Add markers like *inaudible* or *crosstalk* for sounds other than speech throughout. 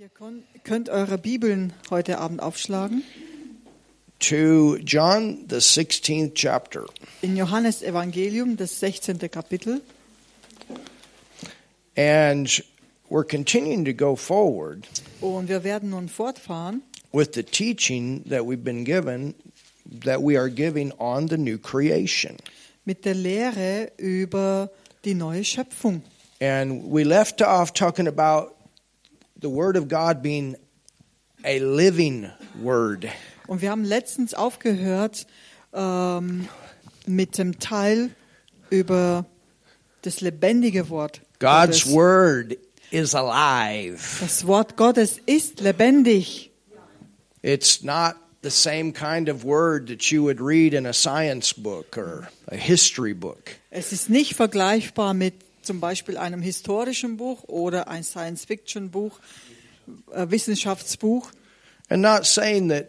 Ihr könnt eure Bibeln heute Abend aufschlagen. to John, the 16th chapter. In Johannes Evangelium, das 16. Kapitel. And we're continuing to go forward Und wir werden nun fortfahren with the teaching that we've been given, that we are giving on the new creation. mit der Lehre über die neue Schöpfung. And we left off talking about the Word of God being a living Word. Und wir haben letztens aufgehört ähm, mit dem Teil über das lebendige Wort. God's Gottes. Word is alive. Das Wort Gottes ist lebendig. It's not the same kind of word that you would read in a science book or a history book. Es ist nicht vergleichbar mit zum Beispiel einem historischen Buch oder ein Science-Fiction-Buch, äh, Wissenschaftsbuch. And not saying that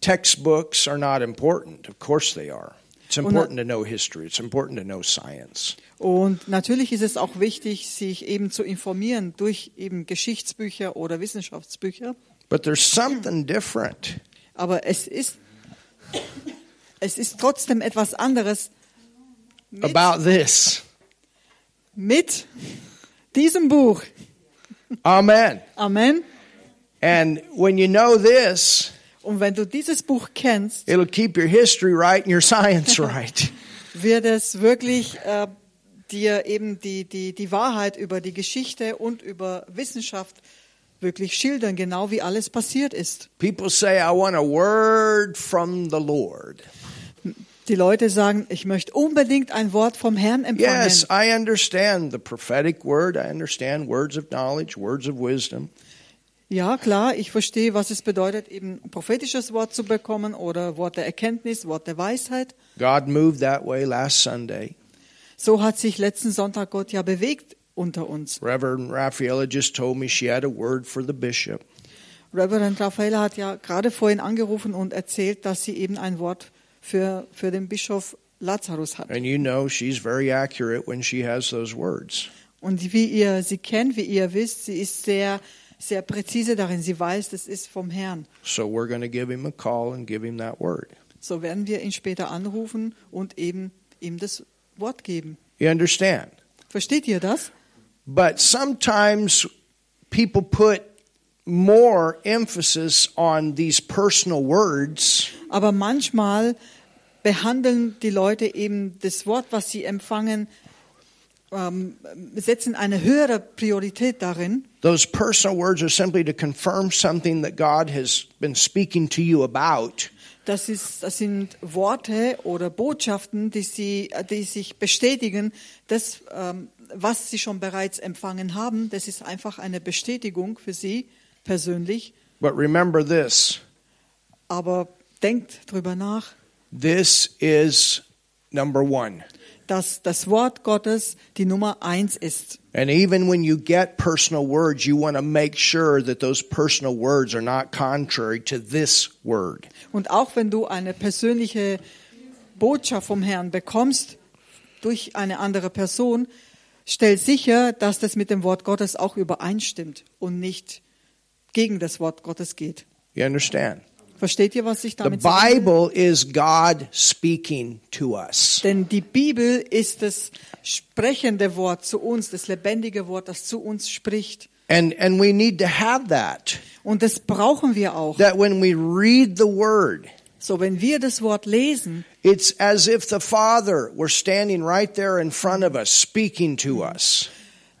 textbooks are not important. Of course they are. It's important to know history. It's important to know science. Und natürlich ist es auch wichtig, sich eben zu informieren durch eben Geschichtsbücher oder Wissenschaftsbücher. But there's something different Aber es ist, es ist trotzdem etwas anderes about this. Mit diesem Buch. Amen. Amen. And when you know this, Und wenn du dieses Buch kennst, it'll keep your history right and your science *laughs* right. wird es wirklich äh, dir eben die, die, die Wahrheit über die Geschichte und über Wissenschaft wirklich schildern, genau wie alles passiert ist. People say, I want a word from the Lord. Die Leute sagen, ich möchte unbedingt ein Wort vom Herrn empfangen. Yes, I understand the prophetic word. I understand words of knowledge, words of wisdom. Ja, klar, ich verstehe, was es bedeutet, eben ein prophetisches Wort zu bekommen oder Wort der Erkenntnis, Wort der Weisheit. God moved that way last Sunday. So hat sich letzten Sonntag Gott ja bewegt unter uns. Reverend Raphaela just told me she had a word for the bishop. Reverend Raffaella hat ja gerade vorhin angerufen und erzählt, dass sie eben ein Wort für, für den Bischof Lazarus hat. And you know she's very accurate when she has those words. Und wie ihr sie kennt, wie ihr wisst, sie ist sehr, sehr präzise darin. Sie weiß, das ist vom Herrn. So we're going to give him a call and give him that word. So werden wir ihn später anrufen und eben ihm das Wort geben. You understand? Versteht ihr das? But sometimes people put more emphasis on these personal words Aber manchmal behandeln die Leute eben das Wort, was sie empfangen, ähm, setzen eine höhere Priorität darin. Those personal words are simply to confirm something that God has been speaking to you about. Das, ist, das sind Worte oder Botschaften, die, sie, die sich bestätigen, das, ähm, was sie schon bereits empfangen haben. Das ist einfach eine Bestätigung für sie persönlich. But remember this Aber denkt drüber nach, this is number one. dass das Wort Gottes die Nummer eins ist. And even when you get personal words, you want to make sure that those personal words are not contrary to this word. Und auch wenn du eine persönliche Botschaft vom Herrn bekommst durch eine andere Person, stell sicher, dass das mit dem Wort Gottes auch übereinstimmt und nicht gegen das Wort Gottes geht. You understand? Versteht ihr, was ich The damit sage? Bible is God speaking to us. Denn die Bibel ist das sprechende Wort zu uns, das lebendige Wort, das zu uns spricht. And and we need to have that. Und das brauchen wir auch. That when we read the word, So, wenn wir das Wort lesen, it's as if the Father were standing right there in front of us, speaking to us.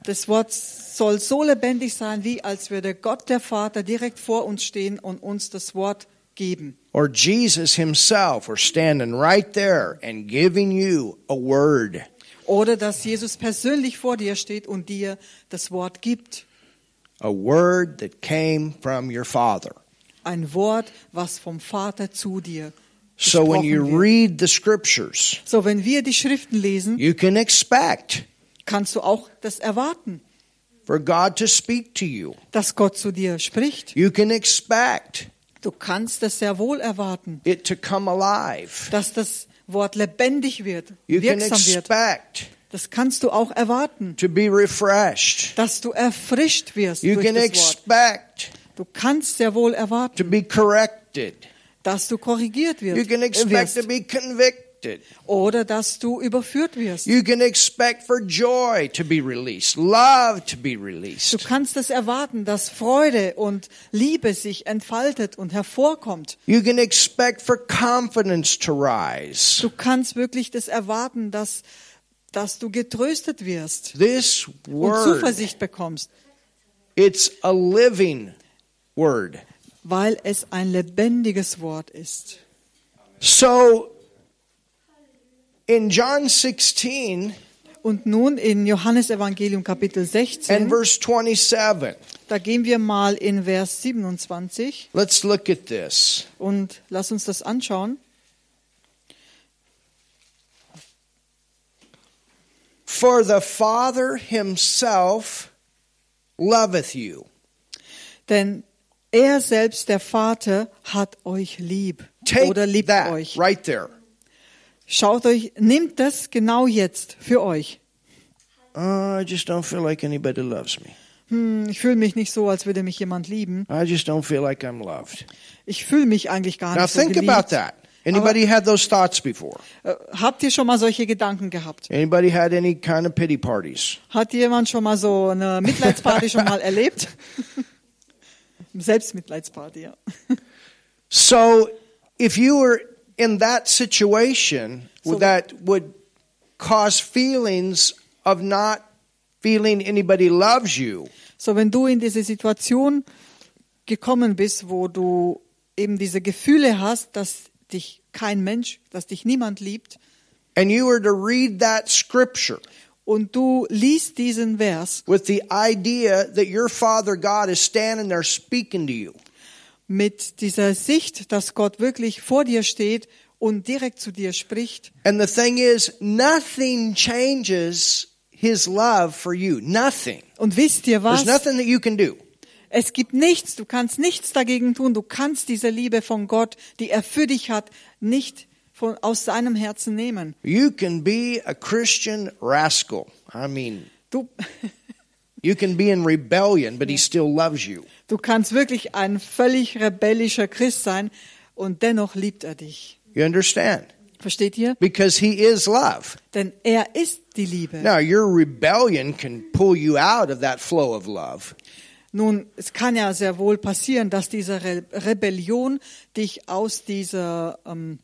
das Wort soll so lebendig sein, wie als würde Gott der Vater direkt vor uns stehen und uns das Wort geben. Or Jesus himself were standing right there and giving you a word. Oder dass Jesus persönlich vor dir steht und dir das Wort gibt. A word that came from your Father. Ein Wort, was vom Vater zu dir So when you wird. read the scriptures, So, wenn wir die Schriften lesen, you can expect kannst du auch das erwarten, for God to speak to you. dass Gott zu dir spricht. You can expect Du kannst es sehr wohl erwarten, it to come alive. dass das Wort lebendig wird, You can wirksam wird. Das kannst du auch erwarten, to be refreshed. dass du erfrischt wirst You durch can das Wort. expect Du kannst sehr wohl to erwarten, be corrected. dass du korrigiert You wird, can expect to wirst be convicted. Oder dass du überführt wirst. You can expect for joy to be released, love to be Du released. kannst es erwarten, dass Freude und Liebe sich entfaltet und hervorkommt. You can expect for confidence to rise. Du kannst wirklich das erwarten, dass, dass du getröstet wirst This und word, Zuversicht bekommst, it's a living word. weil es ein lebendiges Wort ist. So in John 16 Und nun in Johannes Evangelium Kapitel and 16, verse 27, da gehen wir mal in Vers 27 let's look at this. und lass uns das anschauen. For the Father himself loveth you. Denn er selbst, der Vater, hat euch lieb oder Take liebt that euch. right there. Schaut euch, nehmt das genau jetzt für euch. Uh, I just don't feel like anybody loves me. Hm, ich fühle mich nicht so, als würde mich jemand lieben. I just don't feel like I'm loved. Ich fühle mich eigentlich gar Now nicht so think about geliebt. that. Anybody had those thoughts before? Äh, Habt ihr schon mal solche Gedanken gehabt? Anybody had any kind of pity parties? Hat jemand schon mal so eine Mitleidsparty schon mal erlebt? *laughs* Selbstmitleidsparty, ja. So, if you were in that situation So- that would cause feelings of not feeling anybody loves you, So, wenn du in diese Situation gekommen bist, wo du eben diese Gefühle hast, dass dich kein Mensch, dass dich niemand liebt, and you were to read that scripture und du liest diesen Vers with the idea that your Father God is standing there speaking to you, mit dieser Sicht, dass Gott wirklich vor dir steht und direkt zu dir spricht. and the thing is, nothing changes His love for you. Nothing. Und wisst ihr There's was? nothing that you can do. Es gibt nichts, du kannst nichts dagegen tun. Du kannst diese Liebe von Gott, die er für dich hat, nicht von, aus seinem Herzen nehmen. You can be a Christian rascal. I mean, Du, you can be in rebellion, but He still loves you. du kannst wirklich ein völlig rebellischer Christ sein und dennoch liebt er dich. You understand? Versteht ihr? Because He is love. Denn er ist die Liebe. Now, your rebellion can pull you out of that flow of love. Nun, es kann ja sehr wohl passieren, dass diese Re Rebellion dich aus dieser ähm,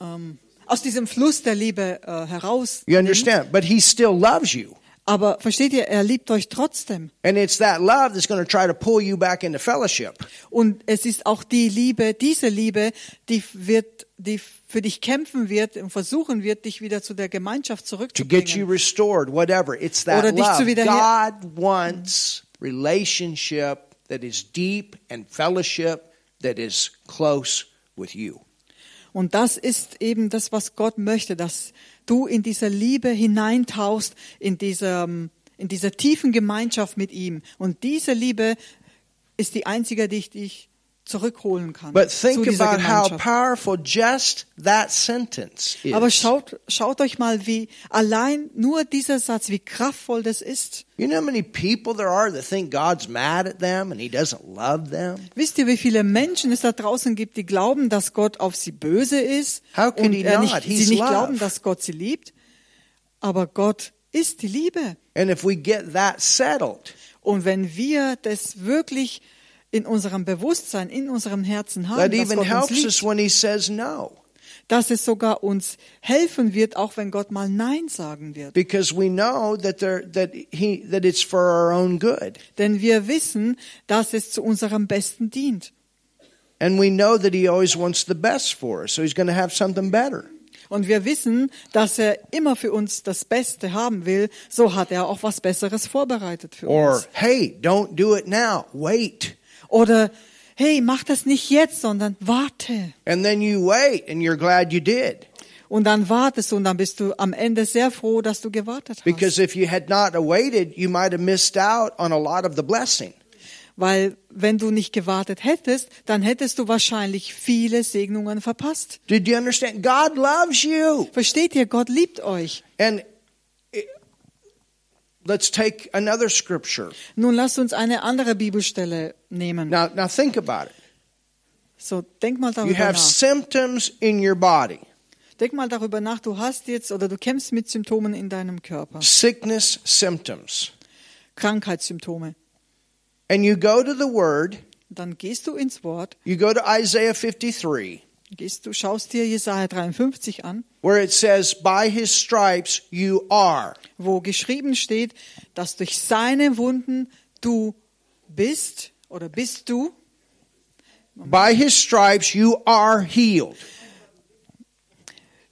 ähm, aus diesem Fluss der Liebe äh, heraus. You understand? But He still loves you. Aber versteht ihr, er liebt euch trotzdem. And it's that love that's going to try to pull you back into fellowship. Und es ist auch die Liebe, diese Liebe, die wird, die für dich kämpfen wird und versuchen wird, dich wieder zu der Gemeinschaft to get you zurückzubringen. restored, whatever. It's that Oder dich zu love. wiederher- God wants relationship that is deep and fellowship that is close with you. Und das ist eben das, was Gott möchte, dass du in dieser Liebe hineintauchst, in dieser, in dieser tiefen Gemeinschaft mit ihm. Und diese Liebe ist die einzige, die dich zurückholen kann But think about how powerful just that sentence is. Aber schaut, schaut euch mal, wie allein nur dieser Satz, wie kraftvoll das ist. you know how many people there are that think God's mad at them and he doesn't love them? Wisst ihr, wie viele Menschen es da draußen gibt, die glauben, dass Gott auf sie böse ist How can und he er not? nicht, He's sie nicht love. glauben, dass Gott sie liebt? Aber Gott ist die Liebe. And if we get that settled, Und wenn wir das wirklich in unserem Bewusstsein, in unserem Herzen haben, that dass even Gott uns helps us liebt, when he says no. dass es sogar uns helfen wird, auch wenn Gott mal Nein sagen wird. Because we know that there that he that it's for our own good. Denn wir wissen, dass es zu unserem Besten dient. And we know that he always wants the best for us. So he's going to have something better. Und wir wissen, dass er immer für uns das Beste haben will. So hat er auch was Besseres vorbereitet für Or, uns. hey, don't do it now. Wait. Oder, hey, mach das nicht jetzt, sondern warte. And then you wait and you're glad you did. Und dann wartest du und dann bist du am Ende sehr froh, dass du gewartet hast. Because if you had not waited, you might have missed out on a lot of the blessing. Weil wenn du nicht gewartet hättest, dann hättest du wahrscheinlich viele Segnungen verpasst. Did you understand? God loves you. Versteht ihr, Gott liebt euch. And let's take another scripture. Nun lasst uns eine andere Bibelstelle nehmen. Now, now think about it. So, denk mal You darüber have nach. symptoms in your body, Denk mal darüber nach, du hast jetzt oder du kämpfst mit Symptomen in deinem Körper. sickness symptoms. Krankheitssymptome. And you go to the word, Dann gehst du ins Wort, you go to Isaiah 53, gehst du, schaust dir Jesaja 53 an, where it says, By his stripes you are. wo geschrieben steht, dass durch seine Wunden du bist oder bist du. By his stripes you are healed.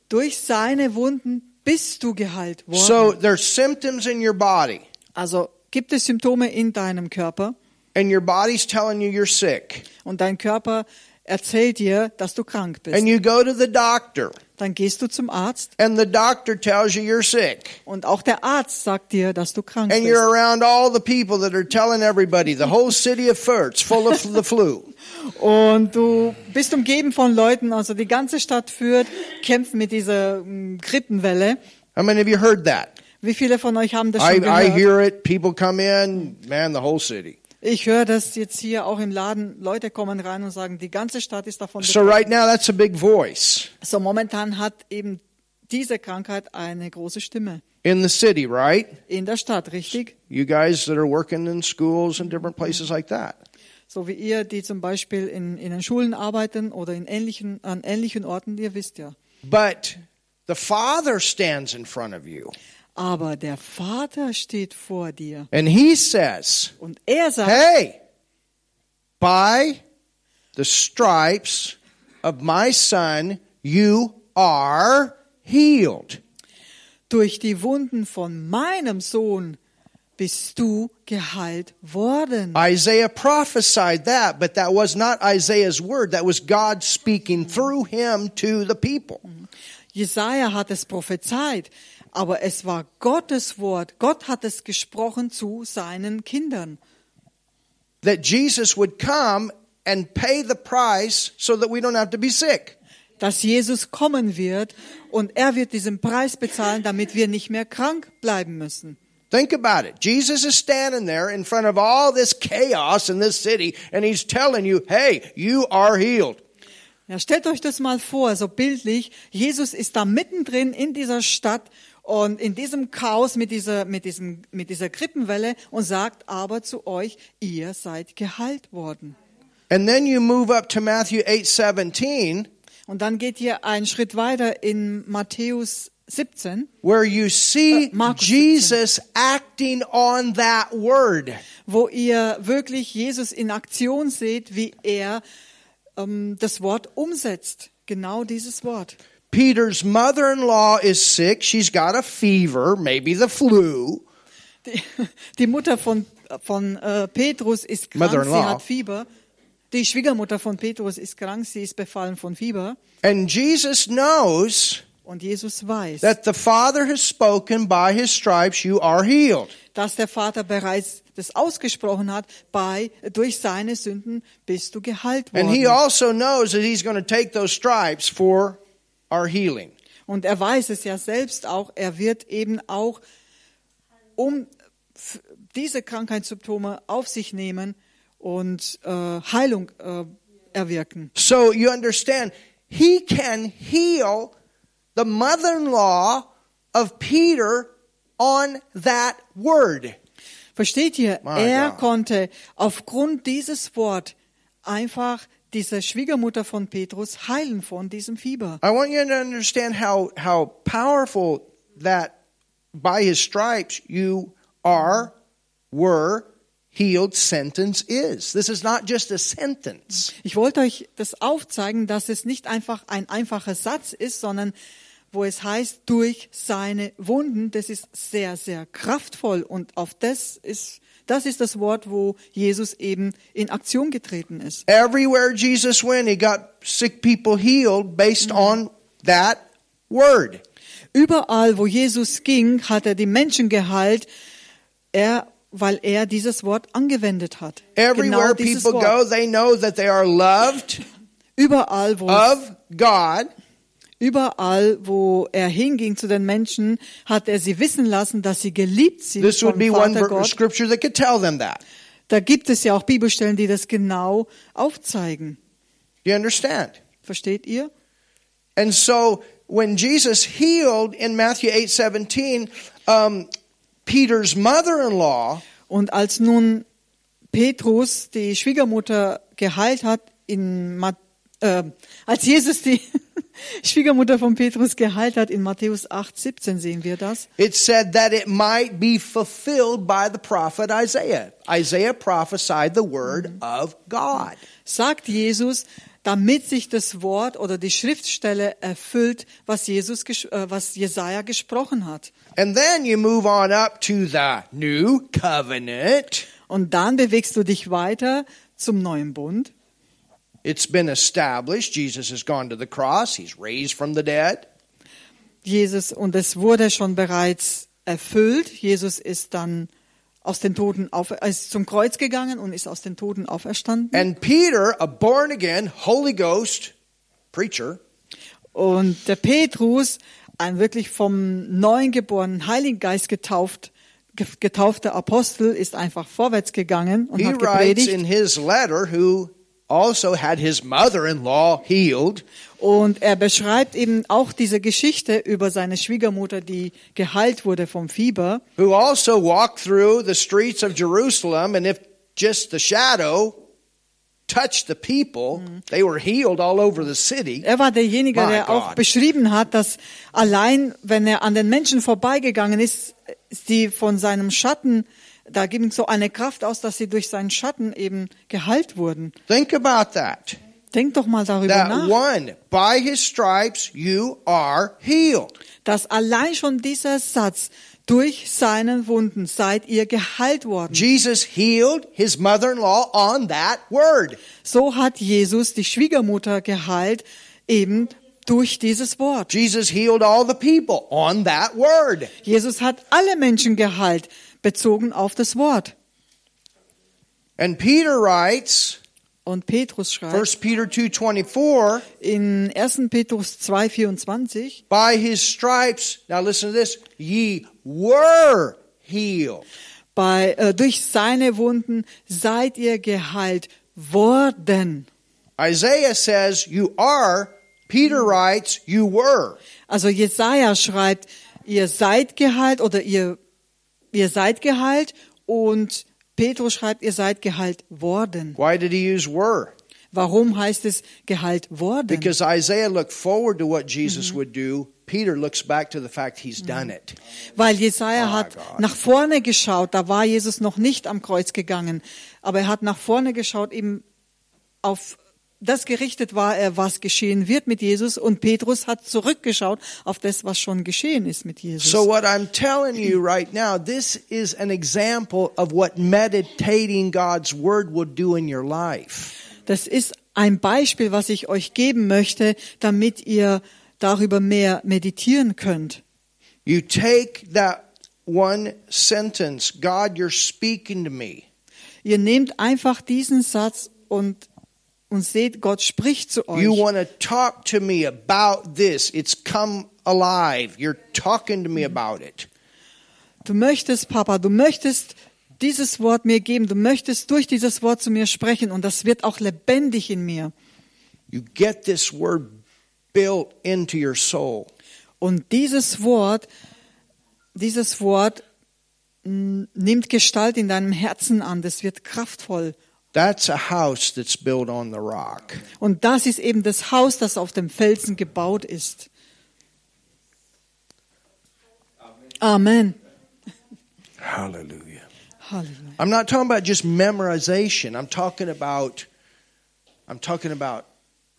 Durch seine Wunden bist du geheilt worden. So there's symptoms in your body, also gibt es Symptome in deinem Körper and your body's telling you you're sick. und dein Körper erzählt dir, dass du krank bist. And you go to the doctor, Dann gehst du zum Arzt and the doctor tells you you're sick. und auch der Arzt sagt dir, dass du krank And bist. you're around all the people that are telling everybody the whole city of Fürth's full of the flu. *laughs* Und du bist umgeben von Leuten, also die ganze Stadt führt, kämpft mit dieser mm, Grippenwelle. How many of you heard that? Wie viele von euch haben das I, schon I gehört? hear it. People come in, man, the whole city. Ich höre das jetzt hier auch im Laden. Leute kommen rein und sagen, die ganze Stadt ist davon So betroffen. right now, that's a big voice So momentan hat eben diese Krankheit eine große Stimme in the city, right? in der Stadt, richtig? You guys that are working in schools and different places like that. So wie ihr, die zum Beispiel in, in den Schulen arbeiten oder in ähnlichen, an ähnlichen Orten, ihr wisst ja. But the Father stands in front of you, Aber der Vater steht vor dir and He says, und er sagt, Hey, by the stripes of my Son, you are healed. durch die Wunden von meinem Sohn bist du geheilt worden. Isaiah prophesied that, but that was not Isaiah's word. That was God speaking through him to the people. Jesaja hat es prophezeit, aber es war Gottes Wort. Gott hat es gesprochen zu seinen Kindern. That Jesus would come and pay the price so that we don't have to be sick. Dass Jesus kommen wird und er wird diesen Preis bezahlen, damit wir nicht mehr krank bleiben müssen. Think about it. Jesus is standing there in front of all this chaos in this city, and he's telling you, hey, you are healed. Ja, stellt euch das mal vor, so bildlich. Jesus ist da mittendrin in dieser Stadt und in diesem Chaos mit dieser, mit diesem, mit dieser Grippenwelle und sagt aber zu euch, ihr seid geheilt worden. And then you move up to Matthew 8 17, Und dann geht ihr einen Schritt weiter in Matthäus 17, where you see Uh, Markus 17. Jesus acting on that word. wo ihr wirklich Jesus in Aktion seht, wie er ähm, das Wort umsetzt. Genau dieses Wort. Peter's mother in law is sick. She's got a fever, maybe the flu. Die, die Mutter von, von äh, Petrus ist krank, sie hat Fieber. Die Schwiegermutter von Petrus ist krank, sie ist befallen von Fieber. And Jesus knows Und Jesus weiß, that the Father has spoken, by his stripes you are healed. dass der Vater bereits das ausgesprochen hat, bei, durch seine Sünden bist du geheilt And he worden. also knows that he's going to take those stripes for our healing. Und er weiß es ja selbst auch, er wird eben auch um diese Krankheitssymptome auf sich nehmen und äh, Heilung äh, erwirken. So you understand, he can heal the mother in law of Peter on that word. Versteht ihr? My er God. konnte aufgrund dieses Wort einfach diese Schwiegermutter von Petrus heilen von diesem Fieber. I want you to understand how, how powerful that by his stripes you are, were healed sentence is. This is not just a sentence. Ich wollte euch das aufzeigen, dass es nicht einfach ein einfacher Satz ist, sondern wo es heißt, durch seine Wunden, das ist sehr, sehr kraftvoll und auf das ist, das ist das Wort, wo Jesus eben in Aktion getreten ist. Everywhere Jesus went, he got sick people healed based on that word. Überall, wo Jesus ging, hat er die Menschen geheilt, er, weil er dieses Wort angewendet hat. Everywhere genau people Wort. go, they know that they are loved Überall, wo of God Überall, wo er hinging zu den Menschen, hat er sie wissen lassen, dass sie geliebt sind This would be one Vater ver- Gott. scripture that could tell them that. Da gibt es ja auch Bibelstellen, die das genau aufzeigen. You understand? Versteht ihr? And so when Jesus healed in Matthew 8 17, um, Peter's mother in law, Und als nun Petrus die Schwiegermutter geheilt hat, in Mat äh, als Jesus die Schwiegermutter von Petrus geheilt hat, in Matthäus 8, 17 sehen wir das. it said that it might be fulfilled by the prophet Isaiah. Isaiah prophesied the word of God. Sagt Jesus, damit sich das Wort oder die Schriftstelle erfüllt, was Jesus, äh, was Jesaja gesprochen hat. And then you move on up to the new covenant. Und dann bewegst du dich weiter zum neuen Bund. It's been established. Jesus has gone to the cross. He's raised from the dead. Jesus, und es wurde schon bereits erfüllt. Jesus ist dann aus den Toten auf, ist zum Kreuz gegangen und ist aus den Toten auferstanden. And Peter, a born again Holy Ghost preacher, Und der Petrus, ein wirklich vom neuen geborenen Heiligen Geist getauft, ge- getaufter Apostel, ist einfach vorwärts gegangen und he hat gepredigt. in his letter, who also had his mother in law healed, Und er beschreibt eben auch diese Geschichte über seine Schwiegermutter, die geheilt wurde vom Fieber. who also walked through the streets of Jerusalem, and if just the shadow touched the people, they were healed all over the city. Er war derjenige, My der auch God. beschrieben hat, dass allein, wenn er an den Menschen vorbeigegangen ist, sie von seinem Schatten, da ging so eine Kraft aus, dass sie durch seinen Schatten eben geheilt wurden. Think about that. Denk doch mal darüber That nach, one, by his stripes you are healed. dass allein schon dieser Satz, durch seinen Wunden seid ihr geheilt worden. Jesus healed his mother in law on that word. So hat Jesus die Schwiegermutter geheilt, eben durch dieses Wort. Jesus healed all the people on that word. Jesus hat alle Menschen geheilt, bezogen auf das Wort. And Peter writes, Und Petrus schreibt 1 Peter 2:24, in 1. Petrus 2,24, by his stripes, now listen to this, ye were healed. bei, äh, durch seine Wunden seid ihr geheilt worden. Isaiah says you are, Peter writes you were. Also Jesaja schreibt, ihr seid geheilt oder ihr, ihr seid geheilt und Petrus schreibt, ihr seid geheilt worden. Why did he use were? Warum heißt es geheilt worden? Because Isaiah looked forward to what Jesus would do. Peter looks back to the fact he's done it. Weil Jesaja Oh hat Gott. nach vorne geschaut, da war Jesus noch nicht am Kreuz gegangen, aber er hat nach vorne geschaut, eben auf das gerichtet war er, was geschehen wird mit Jesus und Petrus hat zurückgeschaut auf das, was schon geschehen ist mit Jesus. So what I'm telling you right now, this is an example of what meditating God's word will do in your life. Das ist ein Beispiel, was ich euch geben möchte, damit ihr darüber mehr meditieren könnt. You take that one sentence, God, you're speaking to me. Ihr nehmt einfach diesen Satz und und seht, Gott spricht zu euch. You want to talk to me about this. It's come alive. You're talking to me about it. Du möchtest, Papa, du möchtest dieses Wort mir geben, du möchtest durch dieses Wort zu mir sprechen und das wird auch lebendig in mir. You get this word built into your soul. Und dieses Wort, dieses Wort mm, nimmt Gestalt in deinem Herzen an, das wird kraftvoll. That's a house that's built on the rock. Und das ist eben das Haus, das auf dem Felsen gebaut ist. Amen. Hallelujah. Halleluja. I'm not talking about just memorization. I'm talking about I'm talking about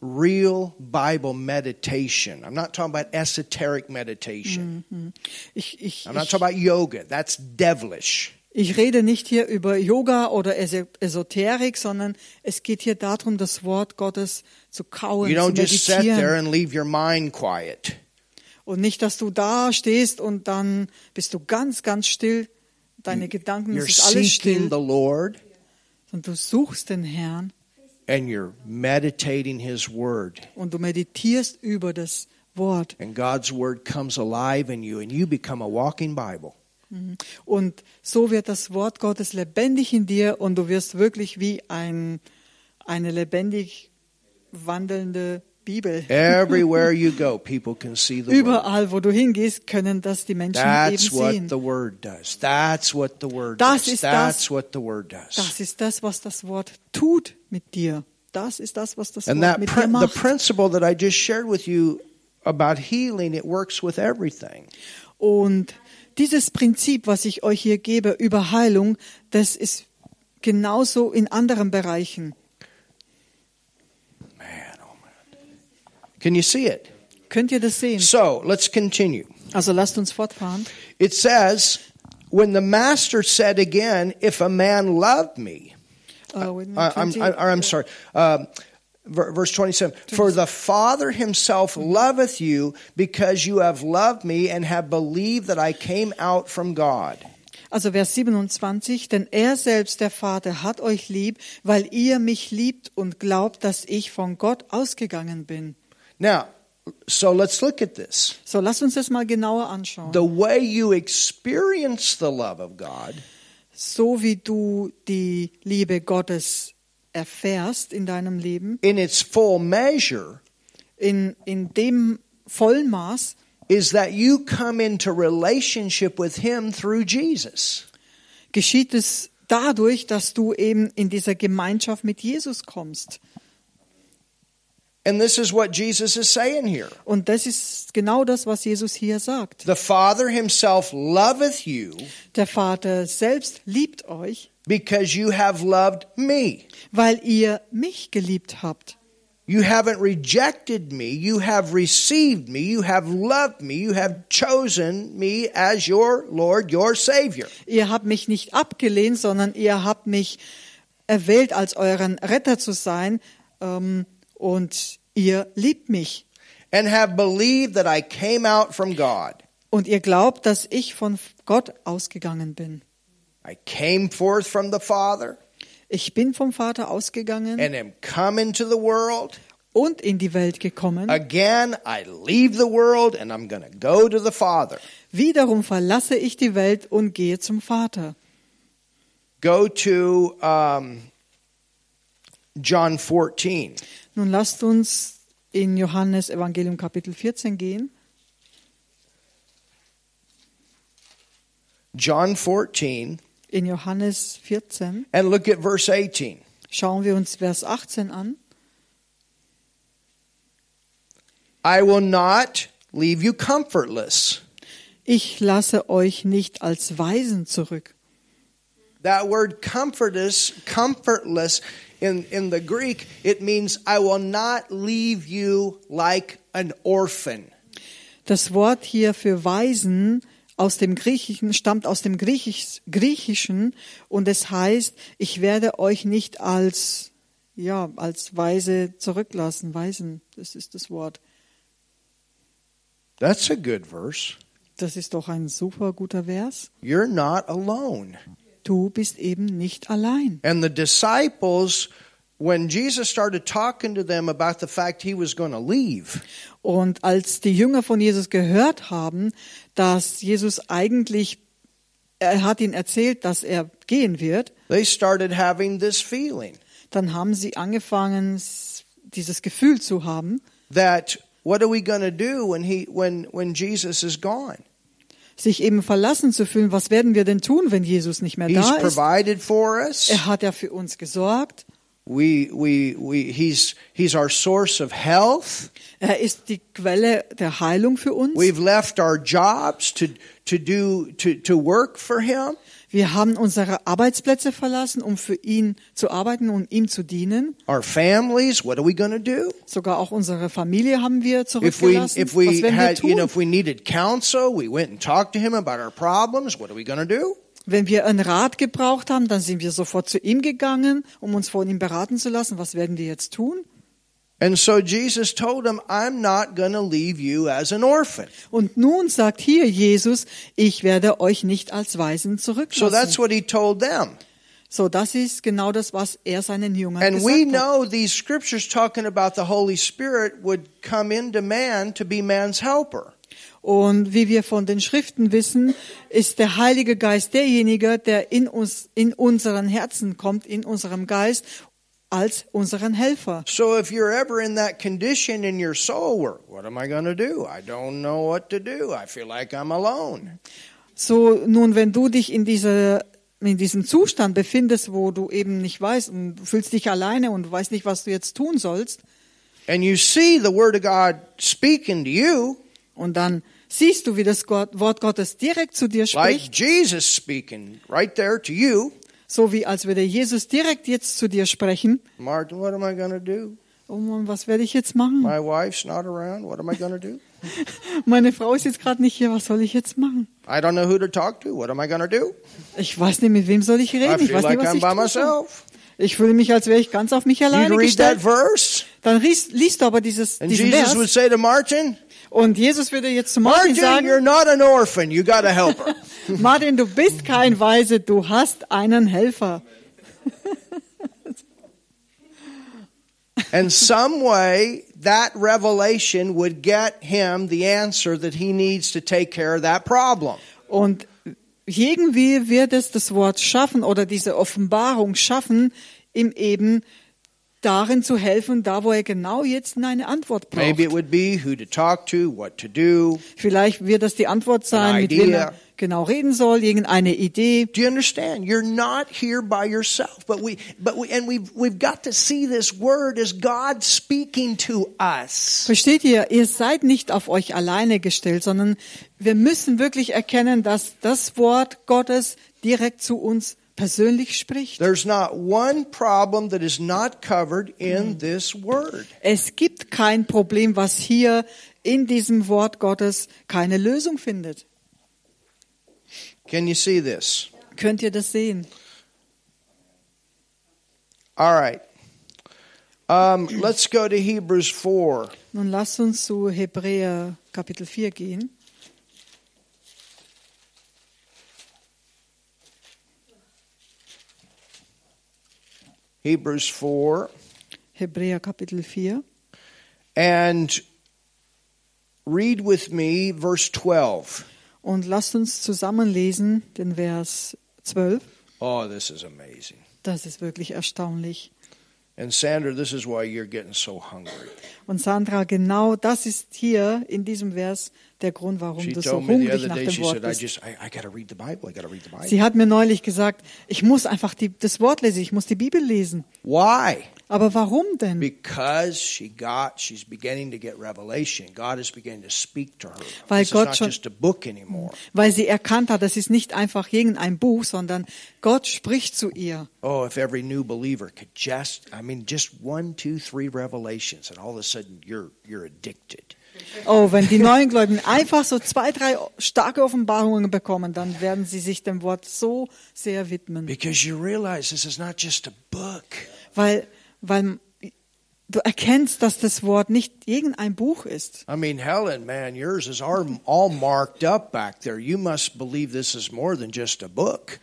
real Bible meditation. I'm not talking about esoteric meditation. Mm-hmm. Ich, ich, I'm not talking about yoga. That's devilish. Ich rede nicht hier über Yoga oder Es- Esoterik, sondern es geht hier darum, das Wort Gottes zu kauen, You zu don't just sit there and leave your mind quiet. Und nicht, dass du da stehst und dann bist du ganz, ganz still. Deine Gedanken, You're ist alles still. the Lord Und du suchst den Herrn and you're meditating his word. und du meditierst über das Wort. And God's word comes alive in you and you become a walking Bible. Und so wird das Wort Gottes lebendig in dir und du wirst wirklich wie ein, eine lebendig wandelnde Bibel. Everywhere you go, *laughs* people can see the word. Überall, wo du hingehst, können das die Menschen That's eben what sehen. the word does. That's what the word Das does. ist das- That's what the word does. Das ist das, was das Wort tut mit dir. Das ist das, was das And Wort mit dir prin- the macht. principle that I just shared with you about healing, it works with everything. Und dieses Prinzip, was ich euch hier gebe über Heilung, das ist genauso in anderen Bereichen. Man, oh man. Can you see it? Könnt ihr das sehen? So let's continue. Also lasst uns fortfahren. It says, when the master said again, if a man loved me, Uh, wait a I, I'm, 20 I, I'm sorry. Ver- verse 27 For the Father himself loveth you because you have loved me and have believed that I came out from God. Also Vers 27, denn er selbst, der Vater, hat euch lieb, weil ihr mich liebt und glaubt, dass ich von Gott ausgegangen bin. Now, so let's look at this. So, lasst uns das mal genauer anschauen. The way you experience the love of God So wie du die Liebe Gottes erfährst in deinem Leben, in its full measure in, in dem vollen Maß, is that you come into relationship with Him through Jesus. geschieht es dadurch, dass du eben in dieser Gemeinschaft mit Jesus kommst. And this is what Jesus is saying here. Und das ist genau das, was Jesus hier sagt. The Father Himself loveth you Der Vater selbst liebt euch, because you have loved me. weil ihr mich geliebt habt. You haven't rejected me. You have received me. You have loved me. You have chosen me as your Lord, your Savior. Ihr habt mich nicht abgelehnt, sondern ihr habt mich erwählt, als euren Retter zu sein. Ähm, und ihr liebt mich. And have believed that I came out from God. Und ihr glaubt, dass ich von Gott ausgegangen bin. I came forth from the Father Ich bin vom Vater ausgegangen and am come into the world. und in die Welt gekommen. Again, I leave the world and I'm going to go to the Father. Wiederum verlasse ich die Welt und gehe zum Vater. Go to um, John 14. Nun lasst uns in Johannes Evangelium Kapitel 14 gehen. John 14 In Johannes 14 and look at verse 18. schauen wir uns Vers 18 an. I will not leave you comfortless. Ich lasse euch nicht als Weisen zurück. That word comfortless, comfortless in, in the Greek, it means I will not leave you like an orphan. Das Wort hier für Weisen aus dem Griechischen stammt aus dem Griechisch, Griechischen und es heißt, ich werde euch nicht als ja, als Weise zurücklassen, Weisen, das ist das Wort. That's a good verse. Das ist doch ein super guter Vers. You're not alone. Du bist eben nicht allein. And the disciples, when Jesus started talking to them about the fact he was going to leave, Und als die Jünger von Jesus gehört haben, dass Jesus eigentlich, er hat ihnen erzählt, dass er gehen wird, they started having this feeling dann haben sie angefangen, dieses Gefühl zu haben, that what are we going to do when he when when Jesus is gone? sich eben verlassen zu fühlen. Was werden wir denn tun, wenn Jesus nicht mehr da ist? provided for us. Er hat ja für uns gesorgt. We we we he's he's our source of health. Er ist die Quelle der Heilung für uns. We've left our jobs to to do to to work for him. Wir haben unsere Arbeitsplätze verlassen, um für ihn zu arbeiten und ihm zu dienen. Our families, what are we going to do? Sogar auch unsere Familie haben wir If we zurückgelassen. if Was we werden wir had you know tun? if we needed counsel, we went and talked to him about our problems. What are we going to do? Wenn wir einen Rat gebraucht haben, dann sind wir sofort zu ihm gegangen, um uns von ihm beraten zu lassen. Was werden wir jetzt tun? And so Jesus told him, I'm not going to leave you as an orphan. Und nun sagt hier Jesus, ich werde euch nicht als Weisen So that's zurücklassen. what he told them. So, das ist genau das, was er seinen Jüngern And we gesagt hat. know these scriptures talking about the Holy Spirit would come into man to be man's helper. Und wie wir von den Schriften wissen, ist der Heilige Geist derjenige, der in uns, in unseren Herzen kommt, in unserem Geist, als unseren Helfer. So if you're ever in that condition in your soul where, what am I going to do? I don't know what to do. I feel like I'm alone. So, nun, wenn du dich in dieser in diesem Zustand befindest, wo du eben nicht weißt und du fühlst dich alleine und weißt nicht, was du jetzt tun sollst, And you see the Word of God speaking to you, und dann siehst du, wie das Gott, Wort Gottes direkt zu dir like spricht, Jesus speaking right there to you. so wie als würde Jesus direkt jetzt zu dir sprechen. Martin, what am I to do? Oh Mann, was werde ich jetzt machen? My wife's not around. What am I to do? *laughs* Meine Frau ist jetzt gerade nicht hier, was soll ich jetzt machen? I don't know who to talk to. What am I to do? Ich weiß nicht, mit wem soll ich reden. Ich weiß nicht, like was I'm ich by myself. Ich fühle mich, als wäre ich ganz auf mich alleine gestellt. Dann liest, liest du aber dieses, and diesen Jesus would Vers say to Martin, und Jesus würde jetzt zu Martin Martin, you're sagen, not an orphan. You got a helper. *laughs* Martin, du bist kein Weise, du hast einen Helfer. and some way that revelation would get him the answer that he needs to take care of that problem. Und irgendwie wird es das Wort schaffen oder diese Offenbarung schaffen, ihm eben darin zu helfen, da wo er genau jetzt eine Antwort Maybe it braucht. would be who to talk to, what to do. Vielleicht wird das die Antwort sein, mit wem er genau reden soll, irgendeine Idee. Do you understand? You're not here by yourself, but we, but we, and we've we've got to see this word as God speaking to us. Versteht ihr, ihr seid nicht auf euch alleine gestellt, sondern wir müssen wirklich erkennen, dass das Wort Gottes direkt zu uns persönlich spricht. There's not one problem that is not covered in this word. Es gibt kein Problem, was hier in diesem Wort Gottes keine Lösung findet. Can you see this? Könnt ihr das sehen? All right. Um, let's go to Hebrews 4. Nun lasst uns zu Hebräer Kapitel 4 gehen. Hebrews 4. Hebräer Kapitel 4. And read with me verse 12. Und lasst uns zusammen lesen den Vers 12. Oh, this is amazing. Das ist wirklich erstaunlich. And Sandra, this is why you're getting so hungry. Und Sandra, genau das ist hier in diesem Vers der Grund, warum du so hungrig nach dem Wort bist. Sie hat mir neulich gesagt, ich muss einfach die, das Wort lesen, ich muss die Bibel lesen. Why? Aber warum denn? Because she got, she's beginning to get revelation. God is beginning to speak to her. Weil this Gott schon- just a book anymore. Weil sie erkannt hat, das ist nicht einfach irgendein Buch, sondern Gott spricht zu ihr. Oh, if every new believer could just, I mean, just one, two, three revelations, and all of a sudden you're you're addicted. Oh, wenn die neuen Gläubigen einfach so zwei, drei starke Offenbarungen bekommen, dann werden sie sich dem Wort so sehr widmen. Because you realize this is not just a book. Weil, weil du erkennst, dass das Wort nicht irgendein Buch ist. I mean, Helen, man, yours is all, marked up back there. You must believe this is more than just a book.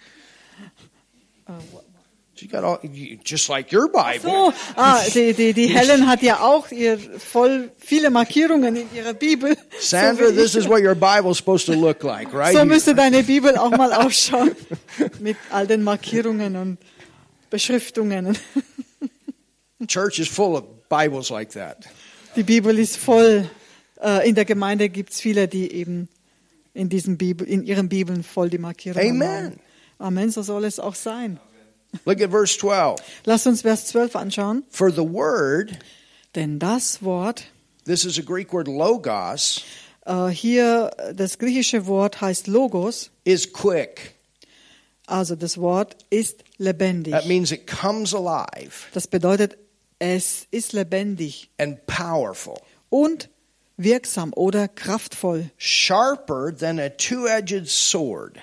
She got all, just like your Bible. So, ah, die, die, die Helen hat ja auch ihr voll viele Markierungen in ihrer Bibel. *laughs* Sandra, so, this is what your Bible's supposed to look like, right? so müsste deine Bibel auch mal *laughs* ausschauen mit all den Markierungen und Beschriftungen. *laughs* Church is full of Bibles like that. Die Bibel ist voll. Äh, in der Gemeinde gibt's viele, die eben in diesen Bibel, in ihren Bibeln voll die Markierungen Amen. haben. Amen, so soll es auch sein. Look at verse 12. Lass uns Vers 12 anschauen. For the word, Denn das Wort, this is a Greek word logos, äh, hier das griechische Wort heißt Logos, is quick. also das Wort ist lebendig. That means it comes alive Das bedeutet, es ist lebendig and powerful, und wirksam oder kraftvoll. sharper than a two edged sword,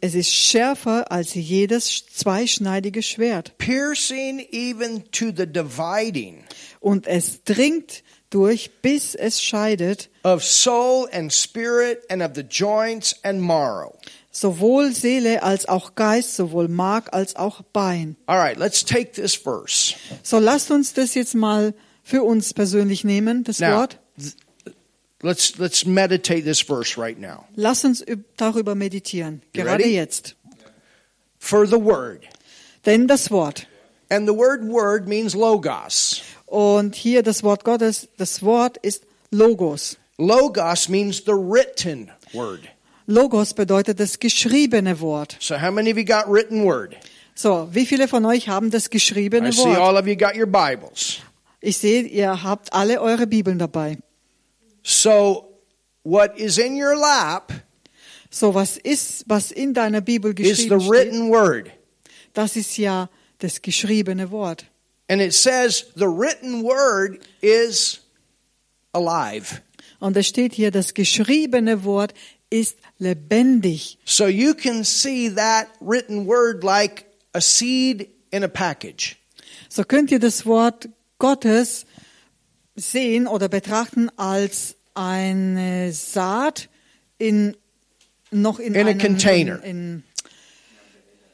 Es ist schärfer als jedes zweischneidige Schwert piercing even to the dividing und es dringt durch, bis es scheidet, of soul and spirit and of the joints and marrow. sowohl Seele als auch Geist, sowohl Mark als auch Bein. All right, let's take this verse. So lasst uns das jetzt mal für uns persönlich nehmen, das Now, Wort. Let's let's meditate this verse right now. Lass uns üb- darüber meditieren, You gerade ready? jetzt. For the word. Denn das Wort. And the word word means logos. Und hier das Wort Gottes, das Wort ist Logos. Logos means the written word. Logos bedeutet das geschriebene Wort. So how many of you got written word? So, wie viele von euch haben das I geschriebene see Wort? all of you got your Bibles. Ich sehe, ihr habt alle eure Bibeln dabei. So what is in your lap So, was ist, was in deiner Bibel is the geschrieben steht? written word. Das ist ja das geschriebene Wort. And it says the written word is alive. Und es steht hier, das geschriebene Wort ist lebendig. So you can see that written word like a seed in a package. So könnt ihr das Wort Gottes sehen oder betrachten als eine Saat in noch in, In a einem container. In,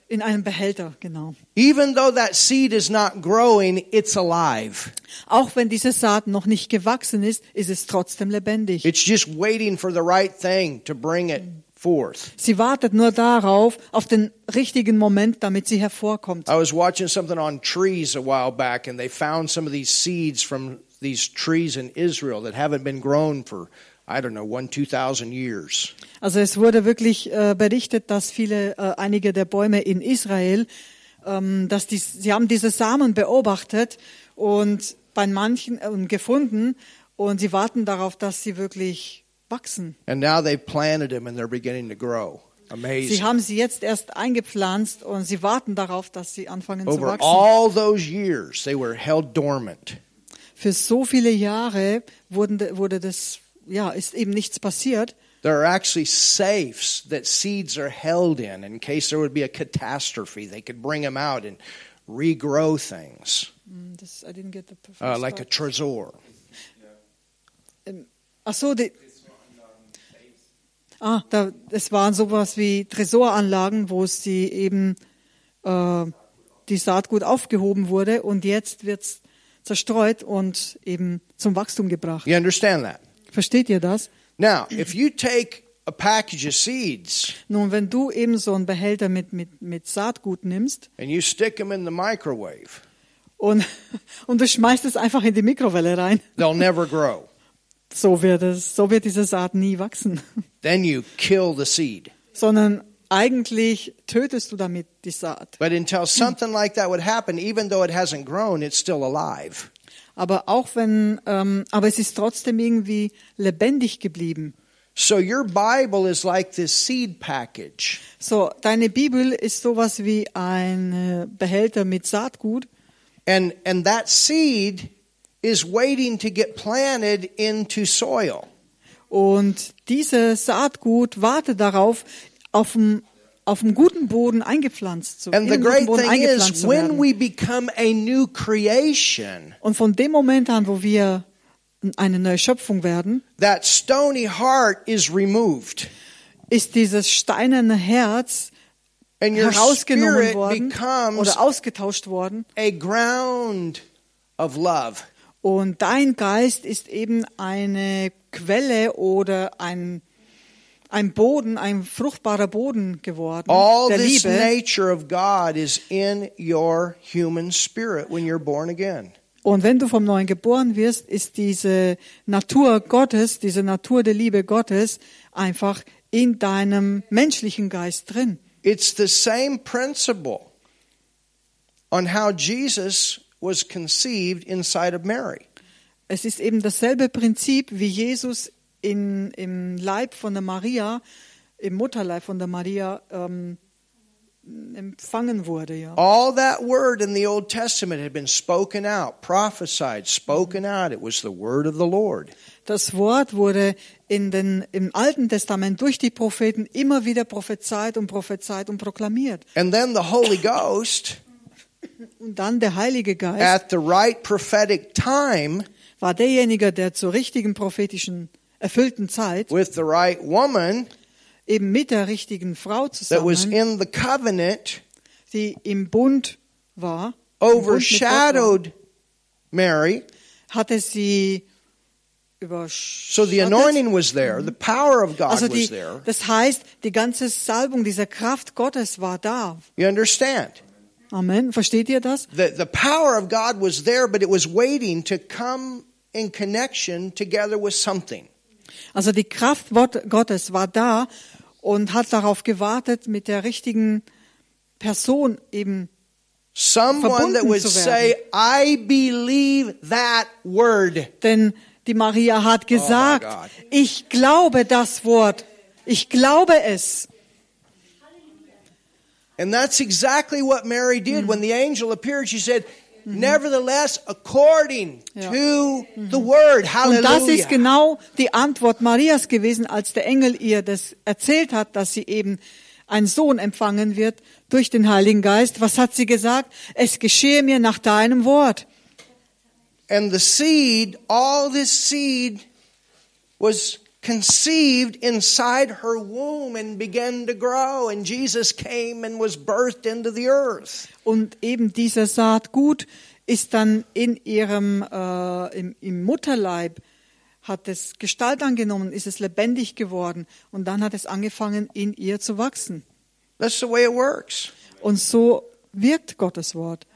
in einem Behälter, genau. Even though that seed is not growing, it's alive. Auch wenn diese Saat noch nicht gewachsen ist, ist es trotzdem lebendig. It's just waiting for the right thing to bring it forth. Sie wartet nur darauf, auf den richtigen Moment, damit sie hervorkommt. I was watching something on trees a while back, and they found some of these seeds from these trees in Israel that haven't been grown for, I don't know, one, two thousand years. Also es wurde wirklich äh, berichtet, dass viele, äh, einige der Bäume in Israel, ähm, dass die, sie haben diese Samen beobachtet und bei manchen äh, und gefunden und sie warten darauf, dass sie wirklich wachsen. And now they've planted them and they're beginning to grow. Sie Amazing. haben sie jetzt erst eingepflanzt und sie warten darauf, dass sie anfangen zu Over wachsen. all those years, they were held dormant. Für so viele Jahre wurden, wurde das, ja, ist eben nichts passiert. There are actually safes that seeds are held in in case there would be a catastrophe. They could bring them out and regrow things, Hm, Das, I didn't get the uh, like a part. tresor. Ach so, die, ah, da, es waren sowas wie Tresoranlagen, wo sie eben äh, die Saatgut aufgehoben wurde und jetzt wird's zerstreut und eben zum Wachstum gebracht. You understand that? Versteht ihr das? Now, if you take a package of seeds Nun, wenn du eben so einen Behälter mit, mit, mit Saatgut nimmst and you stick them in the microwave, und, *laughs* und du schmeißt es einfach in die Mikrowelle rein, they'll never grow. so wird es, so wird diese Saat nie wachsen. Then you kill the seed. Sondern eigentlich tötest du damit die Saat. But until something like that would happen, even though it hasn't grown, it's still alive. Aber auch wenn, ähm, aber es ist trotzdem irgendwie lebendig geblieben. So your Bible is like this seed package. So, deine Bibel ist sowas wie ein äh, Behälter mit Saatgut And and that seed is waiting to get planted into soil. und dieses Saatgut wartet darauf, auf dem, auf dem guten Boden eingepflanzt zu, And the great Boden thing is when werden. we become a new creation, Und von dem Moment an, wo wir eine neue Schöpfung werden, that stony heart is removed. ist dieses steinerne Herz And your herausgenommen worden oder ausgetauscht worden. a ground of love. Und dein Geist ist eben eine Quelle oder ein, ein Boden, ein fruchtbarer Boden geworden All der this Liebe. nature of God is in your human spirit when you're born again. Und wenn du vom Neuen geboren wirst, ist diese Natur Gottes, diese Natur der Liebe Gottes einfach in deinem menschlichen Geist drin. It's the same principle on how Jesus was conceived inside of Mary. Es ist eben dasselbe Prinzip, wie Jesus in, im Leib von der Maria, im Mutterleib von der Maria ähm, empfangen wurde. Ja. All that word in the Old Testament had been spoken out, prophesied, spoken out. It was the word of the Lord. Das Wort wurde in den, im Alten Testament durch die Propheten immer wieder prophezeit und prophezeit und proklamiert. And then the Holy Ghost, Und dann der Heilige Geist at the right prophetic time, war derjenige, der zur richtigen prophetischen erfüllten Zeit with the right woman, eben mit der richtigen Frau that was zusammen, in the covenant die im Bund war, overshadowed Mary. hatte sie So the anointing was there, the power of God Also was die, there. das heißt, die ganze Salbung dieser Kraft Gottes war da. You understand? Amen. Versteht ihr das? The, the power of God was there, but it was waiting to come in connection together with something. Also die Kraft Gott- Gottes war da und hat darauf gewartet, mit der richtigen Person eben. Someone that would zu say, I believe that word. Denn die Maria hat gesagt, God. ich glaube das Wort. Ich glaube es. And that's exactly what Mary did when the angel appeared. She said, Nevertheless, according Ja. to the word. Und das ist genau die Antwort Marias gewesen, als der Engel ihr das erzählt hat, dass sie eben einen Sohn empfangen wird durch den Heiligen Geist. Was hat sie gesagt? Es geschehe mir nach deinem Wort. And the seed, all this seed was conceived inside her womb and began to grow. And Jesus came and was birthed into the earth. Und eben dieser Saatgut ist dann in ihrem äh, im, im Mutterleib hat es Gestalt angenommen, ist es lebendig geworden und dann hat es angefangen in ihr zu wachsen. That's the way it works. Und so wirkt Gottes Wort.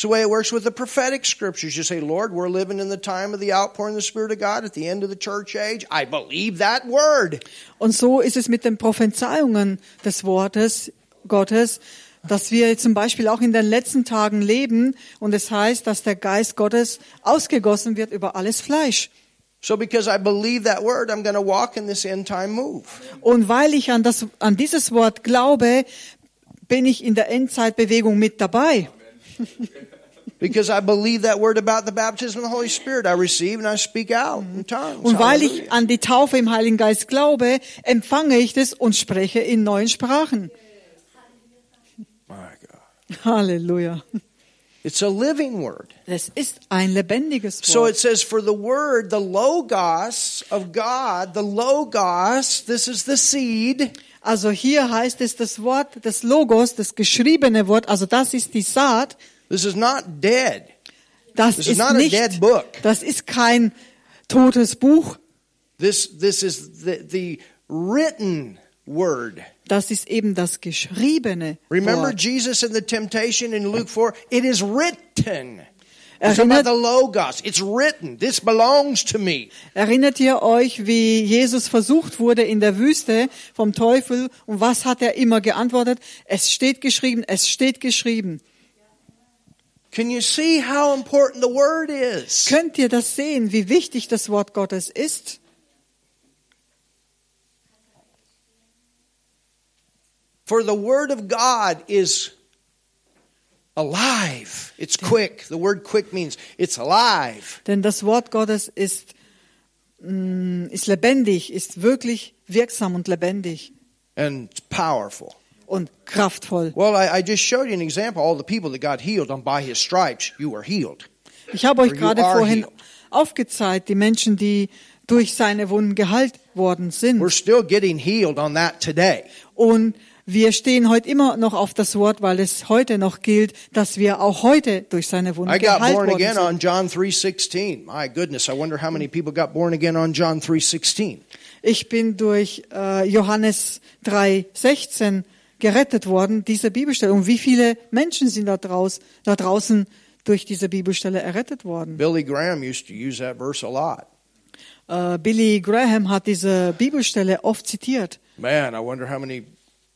It's the way it works with the prophetic scriptures. You say, Lord, we're living in the time of the outpouring of the Spirit of God at the end of the church age. I believe that word. Und so ist es mit den Prophezeiungen des Wortes Gottes, dass wir zum Beispiel auch in den letzten Tagen leben und es heißt, dass der Geist Gottes ausgegossen wird über alles Fleisch. So because I believe that word, I'm going to walk in this end time move. Und weil ich an, das, an dieses Wort glaube, bin ich in der Endzeitbewegung mit dabei. Because I believe that word about the baptism of the Holy Spirit. I receive and I speak out in tongues. Und weil ich an die Taufe im Heiligen Geist glaube, empfange ich das und spreche in neuen Sprachen. My God. Halleluja. It's a living word. Es ist ein lebendiges So Wort. it says, for the word, the logos of God, the logos, this is the seed. Also hier heißt es das Wort des Logos, das geschriebene Wort, also das ist die Saat, This is not dead. das This is ist not a nicht, dead book. das ist kein totes Buch, This, this is the, the written word. das ist eben das geschriebene Remember Wort. Jesus in the temptation in Luke 4? It is written. Erinnert, the logos. It's written. This belongs to me. erinnert ihr euch, wie Jesus versucht wurde in der Wüste vom Teufel und was hat er immer geantwortet? Es steht geschrieben, es steht geschrieben. Can you see how important the word is? Könnt ihr das sehen, wie wichtig das Wort Gottes ist? For the word of God is alive. It's quick. The word quick means it's alive. Denn das Wort Gottes ist, mm, ist lebendig, ist wirklich wirksam und lebendig and powerful. Und kraftvoll. Well, I, I just showed you an example. All the people that got healed, and by his stripes, you were healed. Ich habe euch gerade vorhin healed. aufgezeigt, die Menschen, die durch seine Wunden geheilt worden sind. We're still getting healed on that today. Und wir stehen heute immer noch auf das Wort, weil es heute noch gilt, dass wir auch heute durch seine Wunden I got geheilt born worden again sind. on John 3:16. My goodness, I wonder how many people got born again on John 3:16. Ich bin durch äh, Johannes 3,16 gerettet worden, diese Bibelstelle. Und wie viele Menschen sind da, draus, da draußen durch diese Bibelstelle errettet worden? Billy Graham used to use that verse a lot. Äh, Billy Graham hat diese Bibelstelle oft zitiert. Man, I wonder how many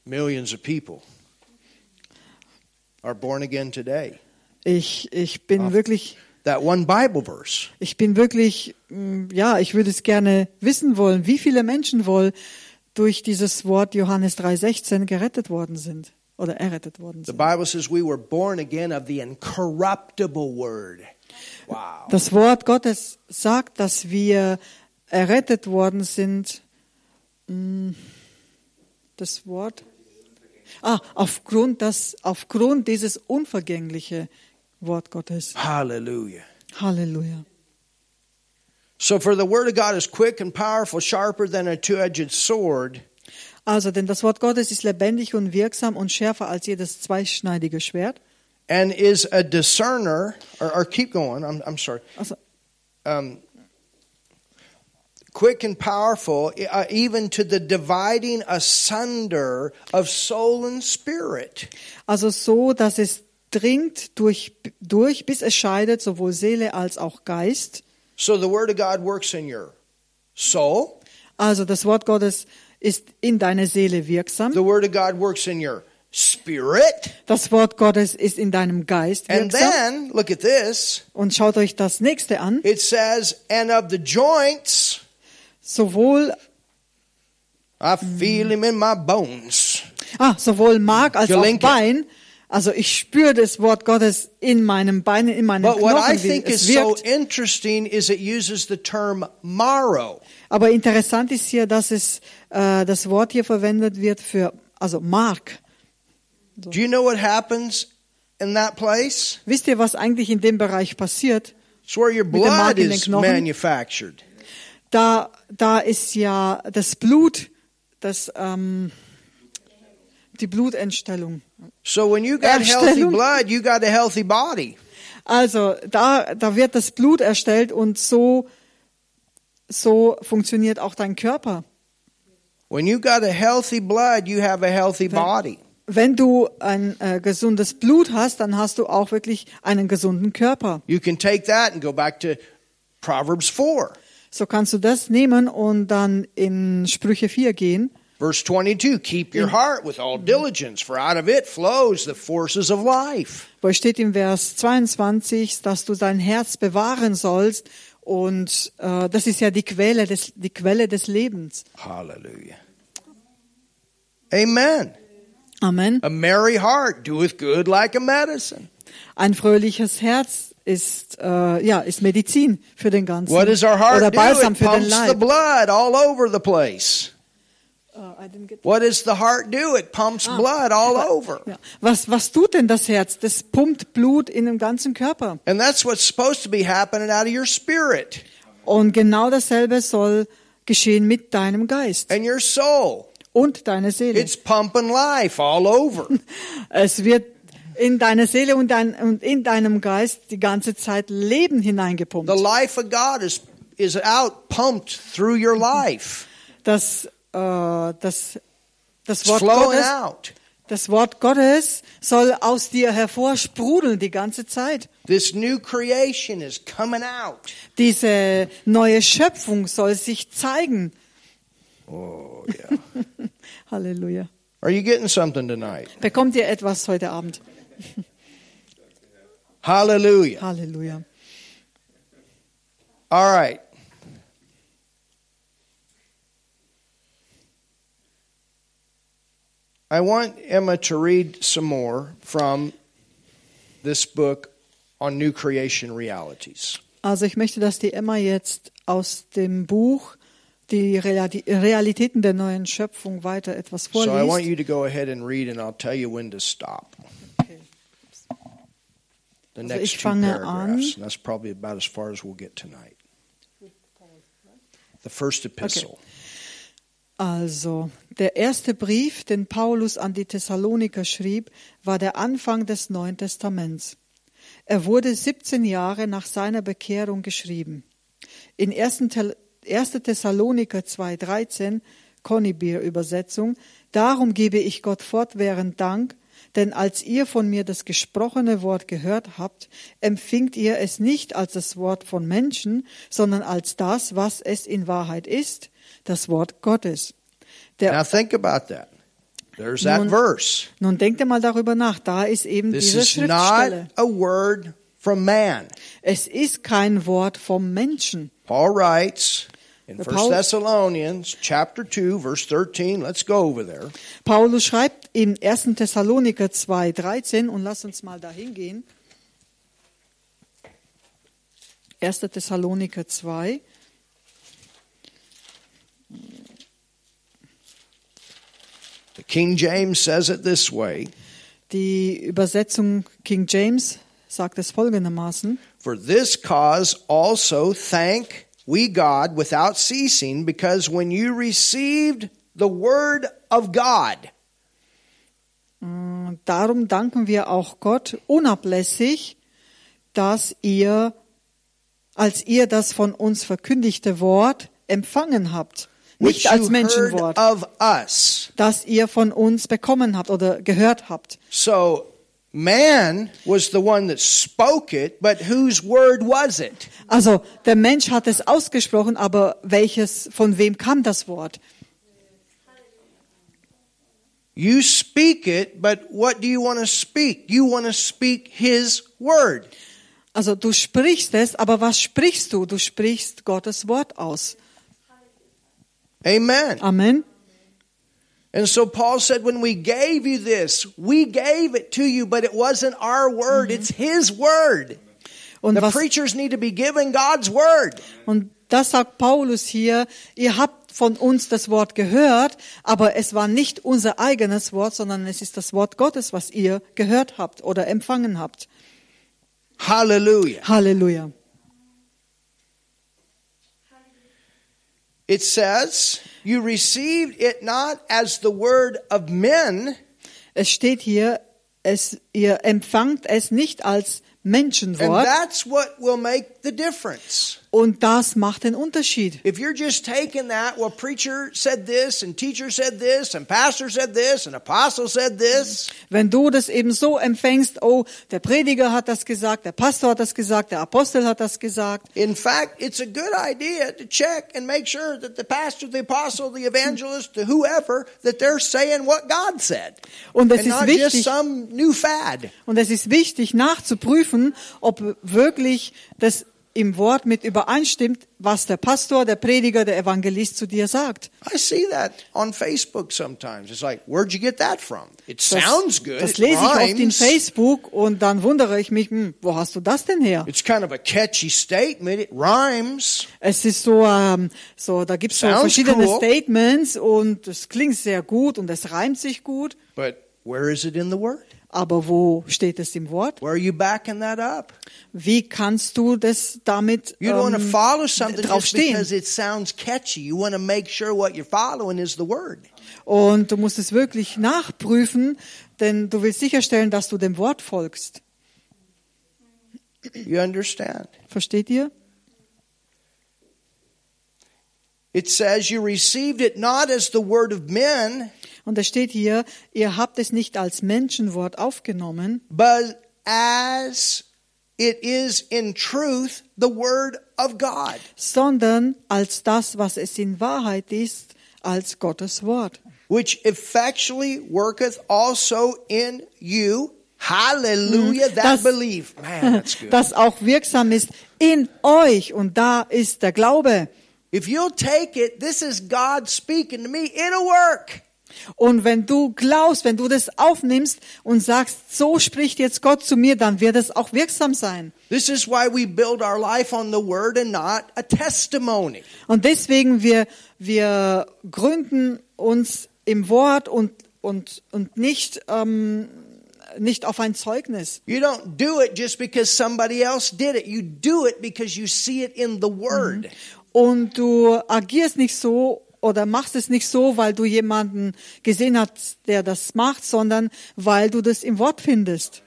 millions of people are born again today. Ich, ich bin wirklich, That one Bible verse. ich bin wirklich, mm, ja, ich würde es gerne wissen wollen, wie viele Menschen wohl durch dieses Wort Johannes 3,16 gerettet worden sind oder errettet worden The sind. Bible says we were born again of the incorruptible word. Wow. Das Wort Gottes sagt, dass wir errettet worden sind. mm, Das Wort. Ah, aufgrund, das, aufgrund dieses unvergängliche Wort Gottes. Hallelujah. Halleluja. So for the word of God is quick and powerful, sharper than a two-edged sword. Also, denn das Wort Gottes ist lebendig und wirksam und schärfer als jedes zweischneidige Schwert. and is a discerner. Or, or keep going. I'm, I'm sorry. Also, Um, quick and powerful, uh, even to the dividing asunder of soul and spirit. also so, dass es dringt durch, durch, bis es scheidet, sowohl Seele als auch Geist. So the word of God works in your soul. Also das Wort Gottes ist in deine Seele wirksam. The word of God works in your spirit. Das Wort Gottes ist in deinem Geist And wirksam. then, look at this. Und schaut euch das nächste an. It says, and of the joints, Sowohl, I feel him in my bones. ah, sowohl Mark als auch Gelenke. Bein. Also ich spüre das Wort Gottes in meinem Bein, in meinen But what I think is so interesting is it uses the term marrow. Aber interessant ist hier, dass es äh, das Wort hier verwendet wird für also Mark. Do you know what happens in that place? Wisst ihr, was eigentlich in dem Bereich passiert? It's where your blood is manufactured. Da, da ist ja das Blut, das ähm, die Blutentstellung. So when you got healthy blood, you got a healthy body. Also da, da wird das Blut erstellt und so, so funktioniert auch dein Körper. When you got a healthy blood, you have a healthy body. Wenn du ein äh, gesundes Blut hast, dann hast du auch wirklich einen gesunden Körper. You can take that and go back to Proverbs 4, So kannst du das nehmen und dann in Sprüche 4 gehen. Verse 22. Keep your heart with all diligence, for out of it flows the forces of life. Wo steht im Vers 22, dass du dein Herz bewahren sollst. Und äh, das ist ja die Quelle des, die Quelle des Lebens. Hallelujah. Amen. Amen. A merry heart doeth good like a medicine. Ein fröhliches Herz ist, äh, ja, ist Medizin für den ganzen. What does our heart Oder do? Balsam It für den pumps the Leib. blood all over the place. Uh, I didn't get- What does the heart do? It pumps blood all over. Ja. Was, was tut denn das Herz? Das pumpt Blut in den ganzen Körper. And that's what's supposed to be happening out of your spirit Und genau dasselbe soll geschehen mit deinem Geist and your soul. und deiner Seele. It's pumping life all over. *laughs* Es wird in deine Seele und, dein, und in deinem Geist die ganze Zeit Leben hineingepumpt. the life of God is is out pumped through your life. Das, das, das, It's Wort Gottes, out. das Wort Gottes soll aus dir hervorsprudeln die ganze Zeit. This new creation is coming out. Diese neue Schöpfung soll sich zeigen. Oh yeah. *laughs* Halleluja. Are you getting something tonight? Bekommt ihr etwas heute Abend? Hallelujah. Halleluja. All right. I want Emma to read some more from this book on new creation realities. Also ich möchte, dass die Emma jetzt aus dem Buch die Reali- Realitäten der neuen Schöpfung weiter etwas So I want you to go ahead and read, and I'll tell you when to stop. Okay. The Also next ich two fange paragraphs, and that's probably about as far as we'll get tonight. The first epistle. Also, der erste Brief, den Paulus an die Thessaloniker schrieb, war der Anfang des Neuen Testaments. Er wurde 17 Jahre nach seiner Bekehrung geschrieben. In 1. Tel- 1. Thessaloniker 2,13, Konibir-Übersetzung, darum gebe ich Gott fortwährend Dank, denn als ihr von mir das gesprochene Wort gehört habt, empfingt ihr es nicht als das Wort von Menschen, sondern als das, was es in Wahrheit ist, das Wort Gottes. Der, Now think about that. There's that Nun- verse. nun denkt ihr mal darüber nach, da ist eben This diese is not Schriftstelle. a word from man. Es ist kein Wort vom Menschen. Paul writes in The 1 Paul- Thessalonians chapter 2 verse 13. Let's go over there. Paulus schreibt im 1. Thessaloniker 2, 13 und lasst uns mal dahin gehen. 1. Thessaloniker 2. King James says it this way, Die Übersetzung King James sagt es folgendermaßen. For this cause also thank we God without ceasing, because when you received the word of God. Und darum danken wir auch Gott unablässig, dass ihr, als ihr das von uns verkündigte Wort empfangen habt. Nicht als Menschenwort, das ihr von uns bekommen habt oder gehört habt. So man was the one that spoke it, but whose word was it? Also der Mensch hat es ausgesprochen, aber welches, von wem kam das Wort? You speak it, but what do you want to speak? You want to speak his word. Also du sprichst es, aber was sprichst du? Du sprichst Gottes Wort aus. Amen. Amen. And so Paul said, when we gave you this, we gave it to you, but it wasn't our word, it's his word. Und The preachers need to be given God's word. Und das sagt Paulus hier, ihr habt von uns das Wort gehört, aber es war nicht unser eigenes Wort, sondern es ist das Wort Gottes, was ihr gehört habt oder empfangen habt. Hallelujah. Halleluja. It says, you received it not as the word of men, Es steht hier, es, ihr empfangt es nicht als Menschenwort. and that's what will make the difference. Und das macht den Unterschied. If you're just taking that, well, preacher said this, and teacher said this, and pastor said this, and apostle said this, Wenn du das eben so empfängst, oh, der Prediger hat das gesagt, der Pastor hat das gesagt, der Apostel hat das gesagt. in fact, it's a good idea to check and make sure that the pastor, the apostle, the evangelist, the whoever, that they're saying what God said. Und es ist not just wichtig, some new fad. und es ist wichtig nachzuprüfen, ob wirklich das im Wort mit übereinstimmt, was der Pastor, der Prediger, der Evangelist zu dir sagt. I see that on Facebook sometimes. It's like, where'd you get that from? It Das, sounds good. das it lese ich oft in. Facebook und dann wundere ich mich, hm, wo hast du das denn her? It's kind of a catchy statement. It rhymes. Es ist so, ähm, so da gibt es so verschiedene cool. Statements und es klingt sehr gut und es reimt sich gut. But where is it in the Word? Aber wo steht es im Wort? Where are you backing that up? Wie kannst du das damit You don't want to ähm, follow something drauf just stehen? because it sounds catchy. You want to make sure what you're following is the Word. Und du musst es wirklich nachprüfen, denn du willst sicherstellen, dass du dem Wort folgst. You understand? Versteht ihr? It says you received it not as the word of men, Und es steht hier, ihr habt es nicht als Menschenwort aufgenommen, but as it is in truth the word of God. sondern als das, was es in Wahrheit ist, als Gottes Wort. which effectually worketh also in you. Hallelujah. That Das- belief. Man, that's *laughs* good. Das auch wirksam ist in euch. Und da ist der Glaube. If you'll take it, this is God speaking to me, it'll work. Und wenn du glaubst, wenn du das aufnimmst und sagst, so spricht jetzt Gott zu mir, dann wird es auch wirksam sein. This is why we build our life on the word and not a testimony. Und deswegen wir, wir gründen uns im Wort und, und, und nicht, ähm, nicht auf ein Zeugnis. You don't do it just because somebody else did it. You do it because you see it in the word. Und du agierst nicht so oder machst es nicht so, weil du jemanden gesehen hast, der das macht, sondern weil du das im Wort findest.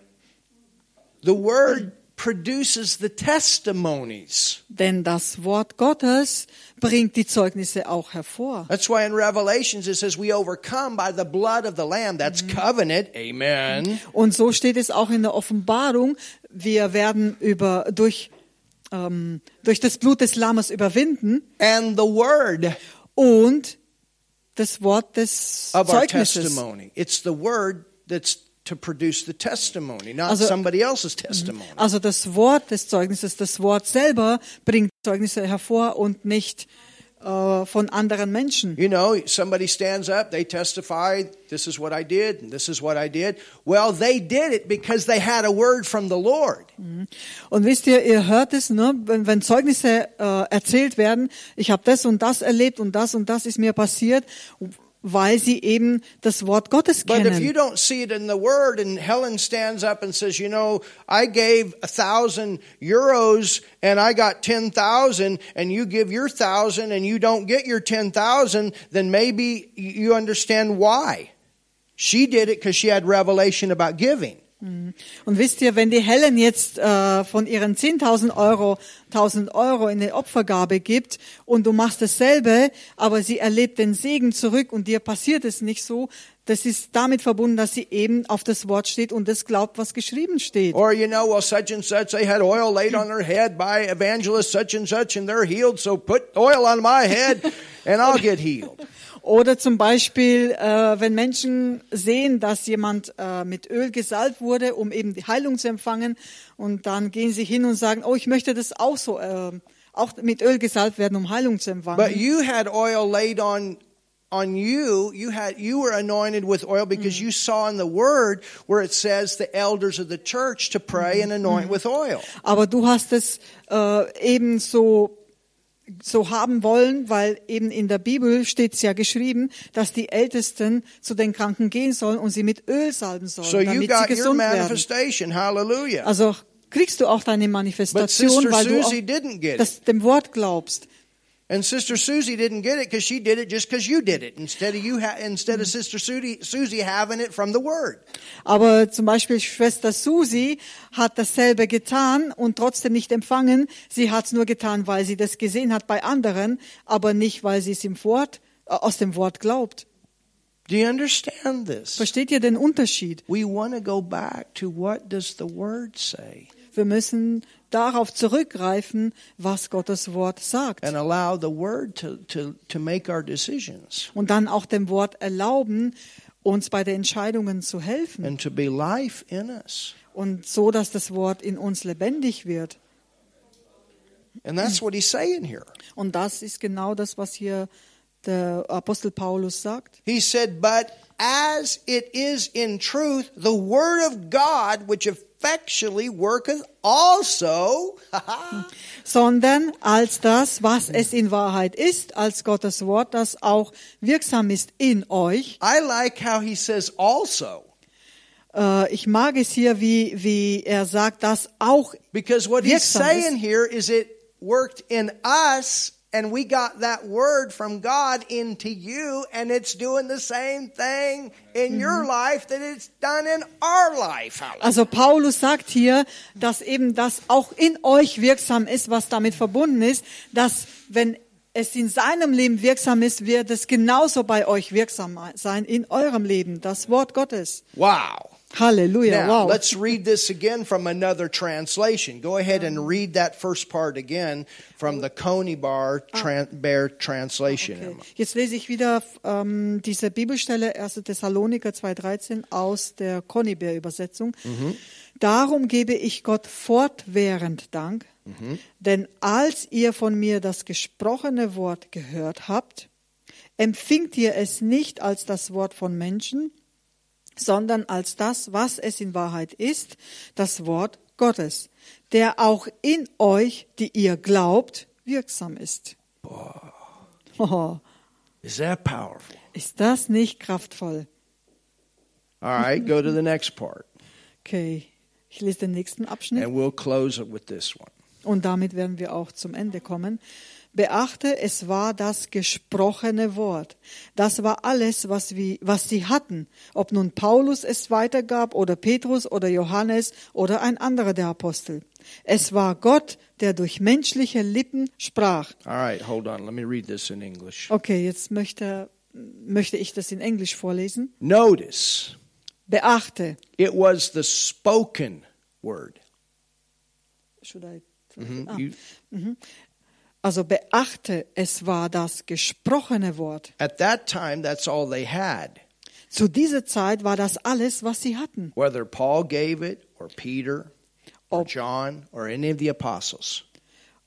The word produces the testimonies. Denn das Wort Gottes bringt die Zeugnisse auch hervor. That's why in Revelations it says we overcome by the blood of the Lamb. That's covenant. Amen. Und so steht es auch in der Offenbarung. Wir werden über, durch, ähm, durch das Blut des Lammes überwinden And the word und das Wort des of our Zeugnisses. testimony. It's the word that's to produce the testimony, not Also- somebody else's testimony. Also das Wort des Zeugnisses, das Wort selber bringt Zeugnisse hervor und nicht äh, von anderen Menschen. You know, somebody stands up, they testify, this is what I did, and this is what I did. Well, they did it because they had a word from the Lord. Und wisst ihr, ihr hört es, ne? wenn, wenn Zeugnisse äh, erzählt werden, ich habe das und das erlebt und das und das ist mir passiert. Weil sie eben das Wort Gottes But if you kennen. don't see it in the Word, and Helen stands up and says, "You know, I gave a thousand euros, and I got ten thousand, and you give your thousand, and you don't get your ten thousand, then maybe you understand why. She did it because she had revelation about giving." Und wisst ihr, wenn die Helen jetzt äh, von ihren 10.000 Euro 1.000 Euro in eine Opfergabe gibt und du machst dasselbe, aber sie erlebt den Segen zurück und dir passiert es nicht so, das ist damit verbunden, dass sie eben auf das Wort steht und das glaubt, was geschrieben steht. Or you know, well, such and such, they had oil laid on their head by evangelist such and such, and they're healed. So put oil on my head, and I'll get healed. Oder zum Beispiel, äh, wenn Menschen sehen, dass jemand äh, mit Öl gesalbt wurde, um eben die Heilung zu empfangen, und dann gehen sie hin und sagen, oh, ich möchte das auch so, äh, auch mit Öl gesalbt werden, um Heilung zu empfangen. But you had oil laid on on you. You had you were anointed with oil because you saw in the Word where it says the elders of the church to pray and anoint with oil. Aber du hast es äh, eben so so haben wollen, weil eben in der Bibel steht es ja geschrieben, dass die Ältesten zu den Kranken gehen sollen und sie mit Öl salben sollen, So you damit sie got your gesund werden. manifestation. Hallelujah. Also kriegst du auch deine Manifestation, weil du Susie it. das, dem Wort glaubst. And Sister Susie didn't get it because she did it just because you did it instead of you ha- instead of Sister Susie, Susie having it from the Word. Aber zum Beispiel Schwester Susi hat dasselbe getan und trotzdem nicht empfangen. Sie hat es nur getan, weil sie das gesehen hat bei anderen, aber nicht, weil sie es im Wort, äh, aus dem Wort glaubt. Do you understand this? Versteht ihr den Unterschied? We want to go back to what does the Word say Wir müssen darauf zurückgreifen, was Gottes Wort sagt. and allow the Word to, to, to make our decisions Und dann auch dem Wort erlauben, uns bei den Entscheidungen zu helfen. and to be life in us. Und so, dass das Wort in uns lebendig wird. And that's what he's saying here. Und das ist genau das, was hier der Apostel Paulus sagt. He said, But as it is in truth, the Word of God, which effectually worketh also. sondern als das, was es in Wahrheit ist, als Gottes Wort, das auch wirksam ist in euch. I like how he says also. Äh, ich mag es hier, wie, wie er sagt, dass auch Because what he's saying ist. here is it worked in us and we got that word from God into you and it's doing the same thing in your life that it's done in our life. Also Paulus sagt hier, dass eben das auch in euch wirksam ist, was damit verbunden ist, dass wenn es in seinem Leben wirksam ist, wird es genauso bei euch wirksam sein in eurem Leben, das Wort Gottes. Wow. Halleluja, Now, wow. let's read this again from another translation. Go ahead and read that first part again from the Coney Bar tran- Bear translation. Okay. Jetzt lese ich wieder ähm, diese Bibelstelle 1. Thessaloniker 2,13 aus der Conybear-Übersetzung. Darum gebe ich Gott fortwährend Dank, denn als ihr von mir das gesprochene Wort gehört habt, empfingt ihr es nicht als das Wort von Menschen, sondern als das, was es in Wahrheit ist, das Wort Gottes, der auch in euch, die ihr glaubt, wirksam ist. Oh, Is that powerful? ist das nicht kraftvoll? All right, go to the next part. Okay, ich lese den nächsten Abschnitt And we'll close it with this one. und damit werden wir auch zum Ende kommen. Beachte, es war das gesprochene Wort. Das war alles, was, wir, was sie hatten. Ob nun Paulus es weitergab oder Petrus oder Johannes oder ein anderer der Apostel. Es war Gott, der durch menschliche Lippen sprach. All right, hold on. Let me read this in English. Okay, jetzt möchte, möchte ich das in Englisch vorlesen. Notice, Beachte. it was the spoken word. Should I- Mhm, Ah. you- Also beachte, es war das gesprochene Wort. at that time, that's all they had. Zu dieser Zeit war das alles, was sie hatten. Whether Paul gave it, or Peter, or Ob- John, or any of the apostles.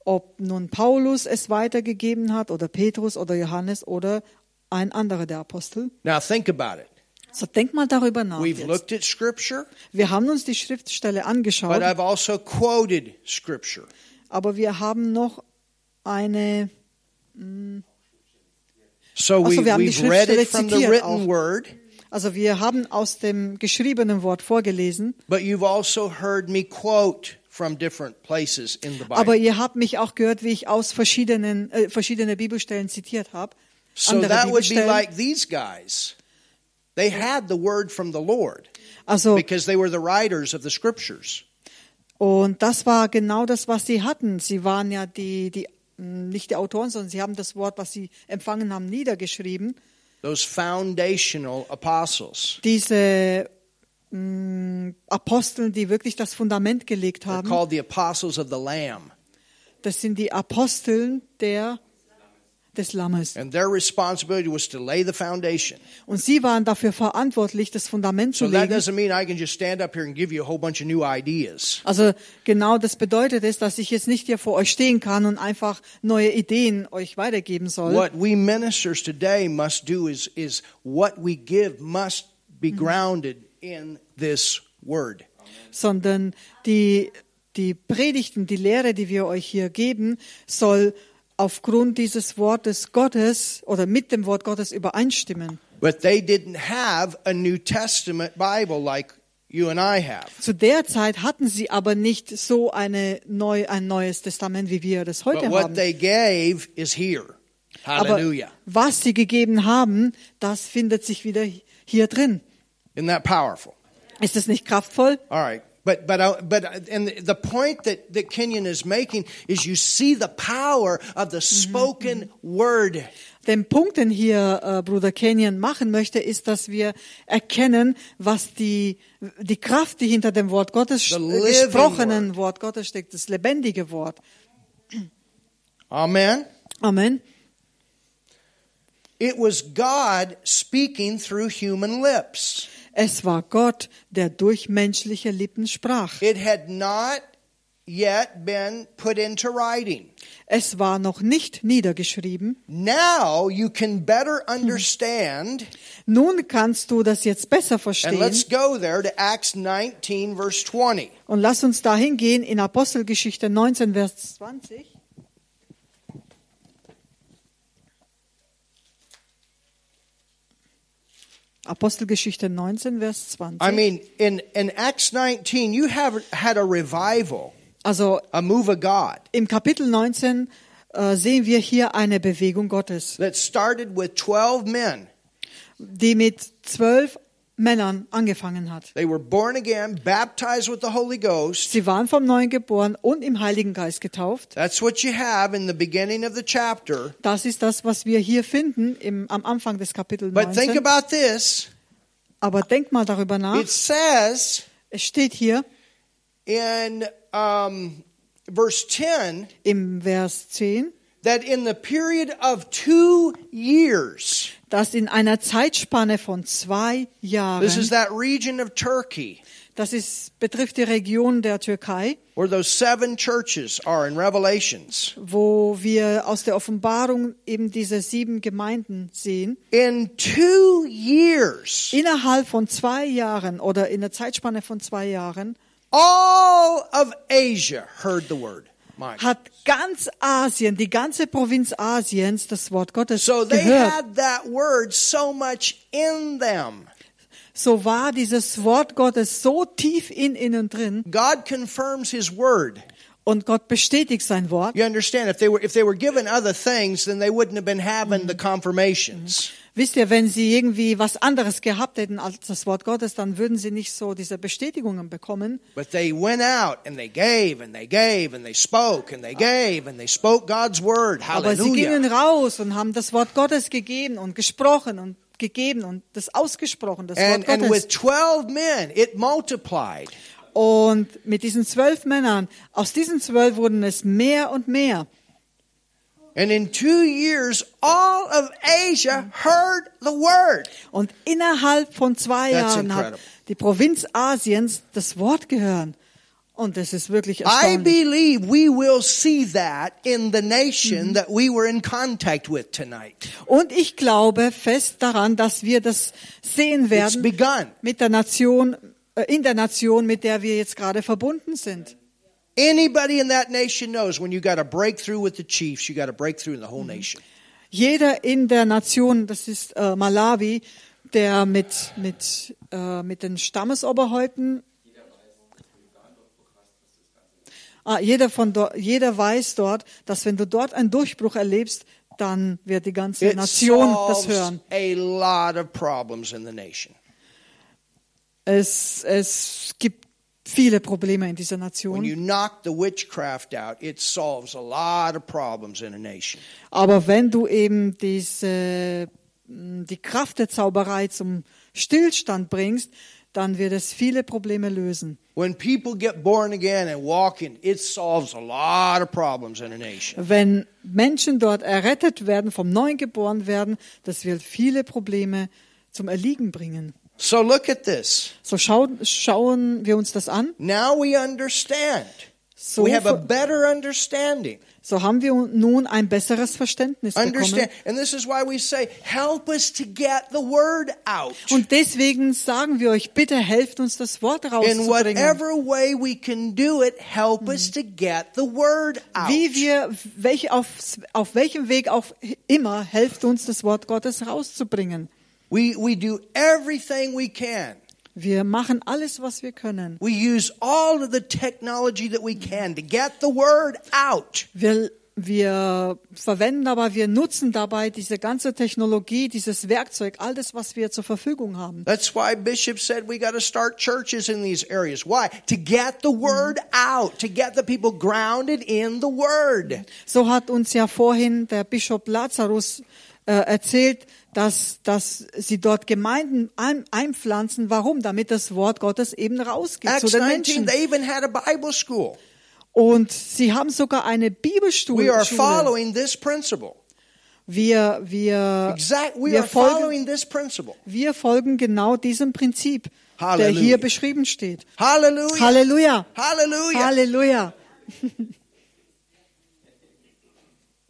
Ob nun Paulus es weitergegeben hat oder Petrus oder Johannes oder ein anderer der Apostel. Now think about it. So denk mal darüber nach. We've Jetzt. looked at Scripture, Wir haben uns die Schriftstelle but angeschaut, I've also quoted Also we, wir haben die we've read Schriftstelle it from the zitiert written auch. word, Also wir haben aus dem geschriebenen Wort vorgelesen, also aber ihr habt mich auch gehört, wie ich aus verschiedenen äh, verschiedene Bibelstellen zitiert habe. So andere that would be like these guys. They had the word from the Lord Also because they were the writers of the scriptures. und das war genau das, was sie hatten. Sie waren ja die die nicht die Autoren, sondern sie haben das Wort, was sie empfangen haben, niedergeschrieben. Those foundational apostles. Diese mh, Aposteln, die wirklich das Fundament gelegt They're haben, called the apostles of the Lamb. das sind die Aposteln der des Lammes. And their responsibility was to lay the foundation. Und sie waren dafür verantwortlich, das Fundament zu legen. doesn't mean I can just stand up here and give you a whole bunch of new ideas. Also genau das bedeutet es, dass ich jetzt nicht hier vor euch stehen kann und einfach neue Ideen euch weitergeben soll. What we ministers today must do is, is what we give must be grounded in this word. sondern die, die Predigten, die Lehre, die wir euch hier geben, soll aufgrund dieses Wortes Gottes oder mit dem Wort Gottes übereinstimmen. But they didn't have a New Testament Bible like you and I have. Zu der Zeit hatten sie aber nicht so eine neu, ein neues Testament, wie wir das heute haben. they gave is here. Aber was sie gegeben haben, das findet sich wieder hier drin. Isn't that powerful? Ist es nicht kraftvoll? All right. But but I, but uh, and the point that that Kenyon is making is you see the power of the mhm. spoken word. Den Punkt, den hier äh, Bruder Kenyon machen möchte, ist, dass wir erkennen, was die, die Kraft, die hinter dem Wort Gottes, The äh, gesprochenen Wort Gottes steckt, das lebendige Wort. Amen. Amen. It was God speaking through human lips. Es war Gott, der durch menschliche Lippen sprach. It had not yet been put into writing. Es war noch nicht niedergeschrieben. Now you can better understand, Nun kannst du das jetzt besser and verstehen. let's go there to Acts 19, verse 20. Und lass uns dahin gehen in Apostelgeschichte 19, Vers 20. Apostelgeschichte 19, Vers 20. I mean, in, in Acts 19, you have had a revival, also a move of God im Kapitel 19 äh, sehen wir hier eine Bewegung Gottes, that started with 12 men. die mit zwölf Männern angefangen hat. They were born again, baptized with the Holy Ghost. Sie waren vom Neuen geboren und im Heiligen Geist getauft. That's what you have in the beginning of the chapter. Das ist das, was wir hier finden im, am Anfang des Kapitels But think 19. about this. Aber denk mal darüber nach. It says Es steht hier in um, verse 10 im Vers 10, that in the period of two years, dass in einer Zeitspanne von zwei this is Jahren, that region of Turkey das ist, betrifft die Region der Türkei, where those seven churches are in Revelations. wo wir aus der Offenbarung eben diese sieben Gemeinden sehen. In two years, Innerhalb von zwei Jahren oder in der Zeitspanne von zwei Jahren all of Asia heard the word. Hat ganz Asien, die ganze Provinz Asiens, das Wort Gottes So gehört. so. So war dieses Wort Gottes so tief in ihnen drin God confirms his word. und Gott bestätigt sein Wort. You understand? If they were if they were given other things, then they wouldn't have been having the confirmations. Wisst ihr, wenn sie irgendwie was anderes gehabt hätten als das Wort Gottes, dann würden sie nicht so diese Bestätigungen bekommen. Aber sie gingen raus und haben das Wort Gottes gegeben und gesprochen und gegeben und das ausgesprochen, das And, Wort and with Gottes. 12 men, it multiplied. Und mit diesen zwölf Männern, aus diesen zwölf wurden es mehr und mehr. And in two years, all of Asia heard the word. Und innerhalb von zwei That's Jahren hat incredible. die Provinz Asiens das Wort gehört. Und das ist wirklich I believe we will see that in the nation that we were in contact with tonight. Und ich glaube fest daran, dass wir das sehen werden mit der Nation, äh, in der Nation, mit der wir jetzt gerade verbunden sind. Anybody in that nation knows when you got a breakthrough with the chiefs, you got a breakthrough in the whole nation. Jeder in der Nation, das ist äh, Malawi, der mit, mit, äh, mit den Stammesoberhäupten, ah, jeder, von jeder weiß dort, dass wenn du dort einen Durchbruch erlebst, dann wird die ganze It Nation das hören. a lot of problems in the nation. Es, es gibt viele Probleme in dieser When Nation. you knock the witchcraft out, it solves a lot of problems in a nation. Aber wenn du eben diese, mh, die Kraft der Zauberei zum Stillstand bringst, dann wird es viele Probleme lösen. When people get born again and walk in, it solves a lot of problems in a nation. Wenn Menschen dort errettet werden, vom Neuen geboren werden, das wird viele Probleme zum Erliegen bringen. So look at this. So schauen, schauen wir uns das an. Now we understand. So, we have a better understanding. so haben wir nun ein besseres Verständnis bekommen. Understand. And this is why we say, help us to get the word out. Und deswegen sagen wir euch, bitte helft uns, das Wort In rauszubringen. whatever way we can do it, help us to get the word out. Wie wir, welche, auf, auf welchem Weg auch immer, helft uns, das Wort Gottes rauszubringen. We, we do everything we can. Wir machen alles, was wir können. We use all of the technology that we can to get the word out. Wir, wir verwenden aber, wir nutzen dabei diese ganze Technologie, dieses Werkzeug, all das, was wir zur Verfügung haben. That's why Bishop said we got to start churches in these areas. Why? To get the word out, to get the people grounded in the word. So hat uns ja vorhin der Bischof Lazarus äh, erzählt, dass, dass sie dort Gemeinden ein, einpflanzen. Warum? Damit das Wort Gottes eben rausgeht zu Acts den 19, Menschen. they even had a Bible school. Und sie haben sogar eine Bibelschule. We are following this principle. Wir, wir, Exact. We wir, are folgen, following this principle. wir folgen genau diesem Prinzip, der Halleluja. hier beschrieben steht. Hallelujah. Halleluja. Hallelujah. Halleluja.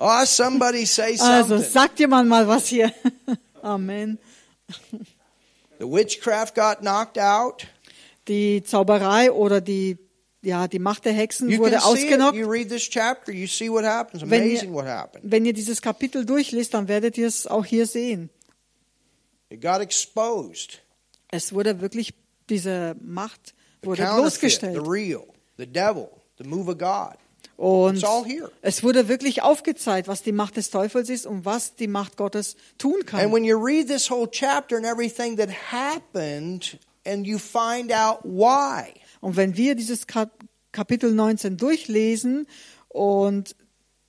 Oh, somebody say Also something. sagt jemand mal was hier. *laughs* Amen. The witchcraft got knocked out. Die Zauberei oder die, ja, die Macht der Hexen You wurde ausgenockt. You read this chapter, you see what happens. Wenn Amazing ihr, wenn dieses Kapitel durchliest, dann werdet ihr es auch hier sehen. It got exposed. Es wurde wirklich, diese Macht The wurde counterfeit, bloßgestellt. the real, the devil, the move of God. Und es wurde wirklich aufgezeigt, was die Macht des Teufels ist und was die Macht Gottes tun And kann. when you read this whole chapter and everything that happened, and you find out why, Und wenn wir dieses Kap Kapitel 19 durchlesen und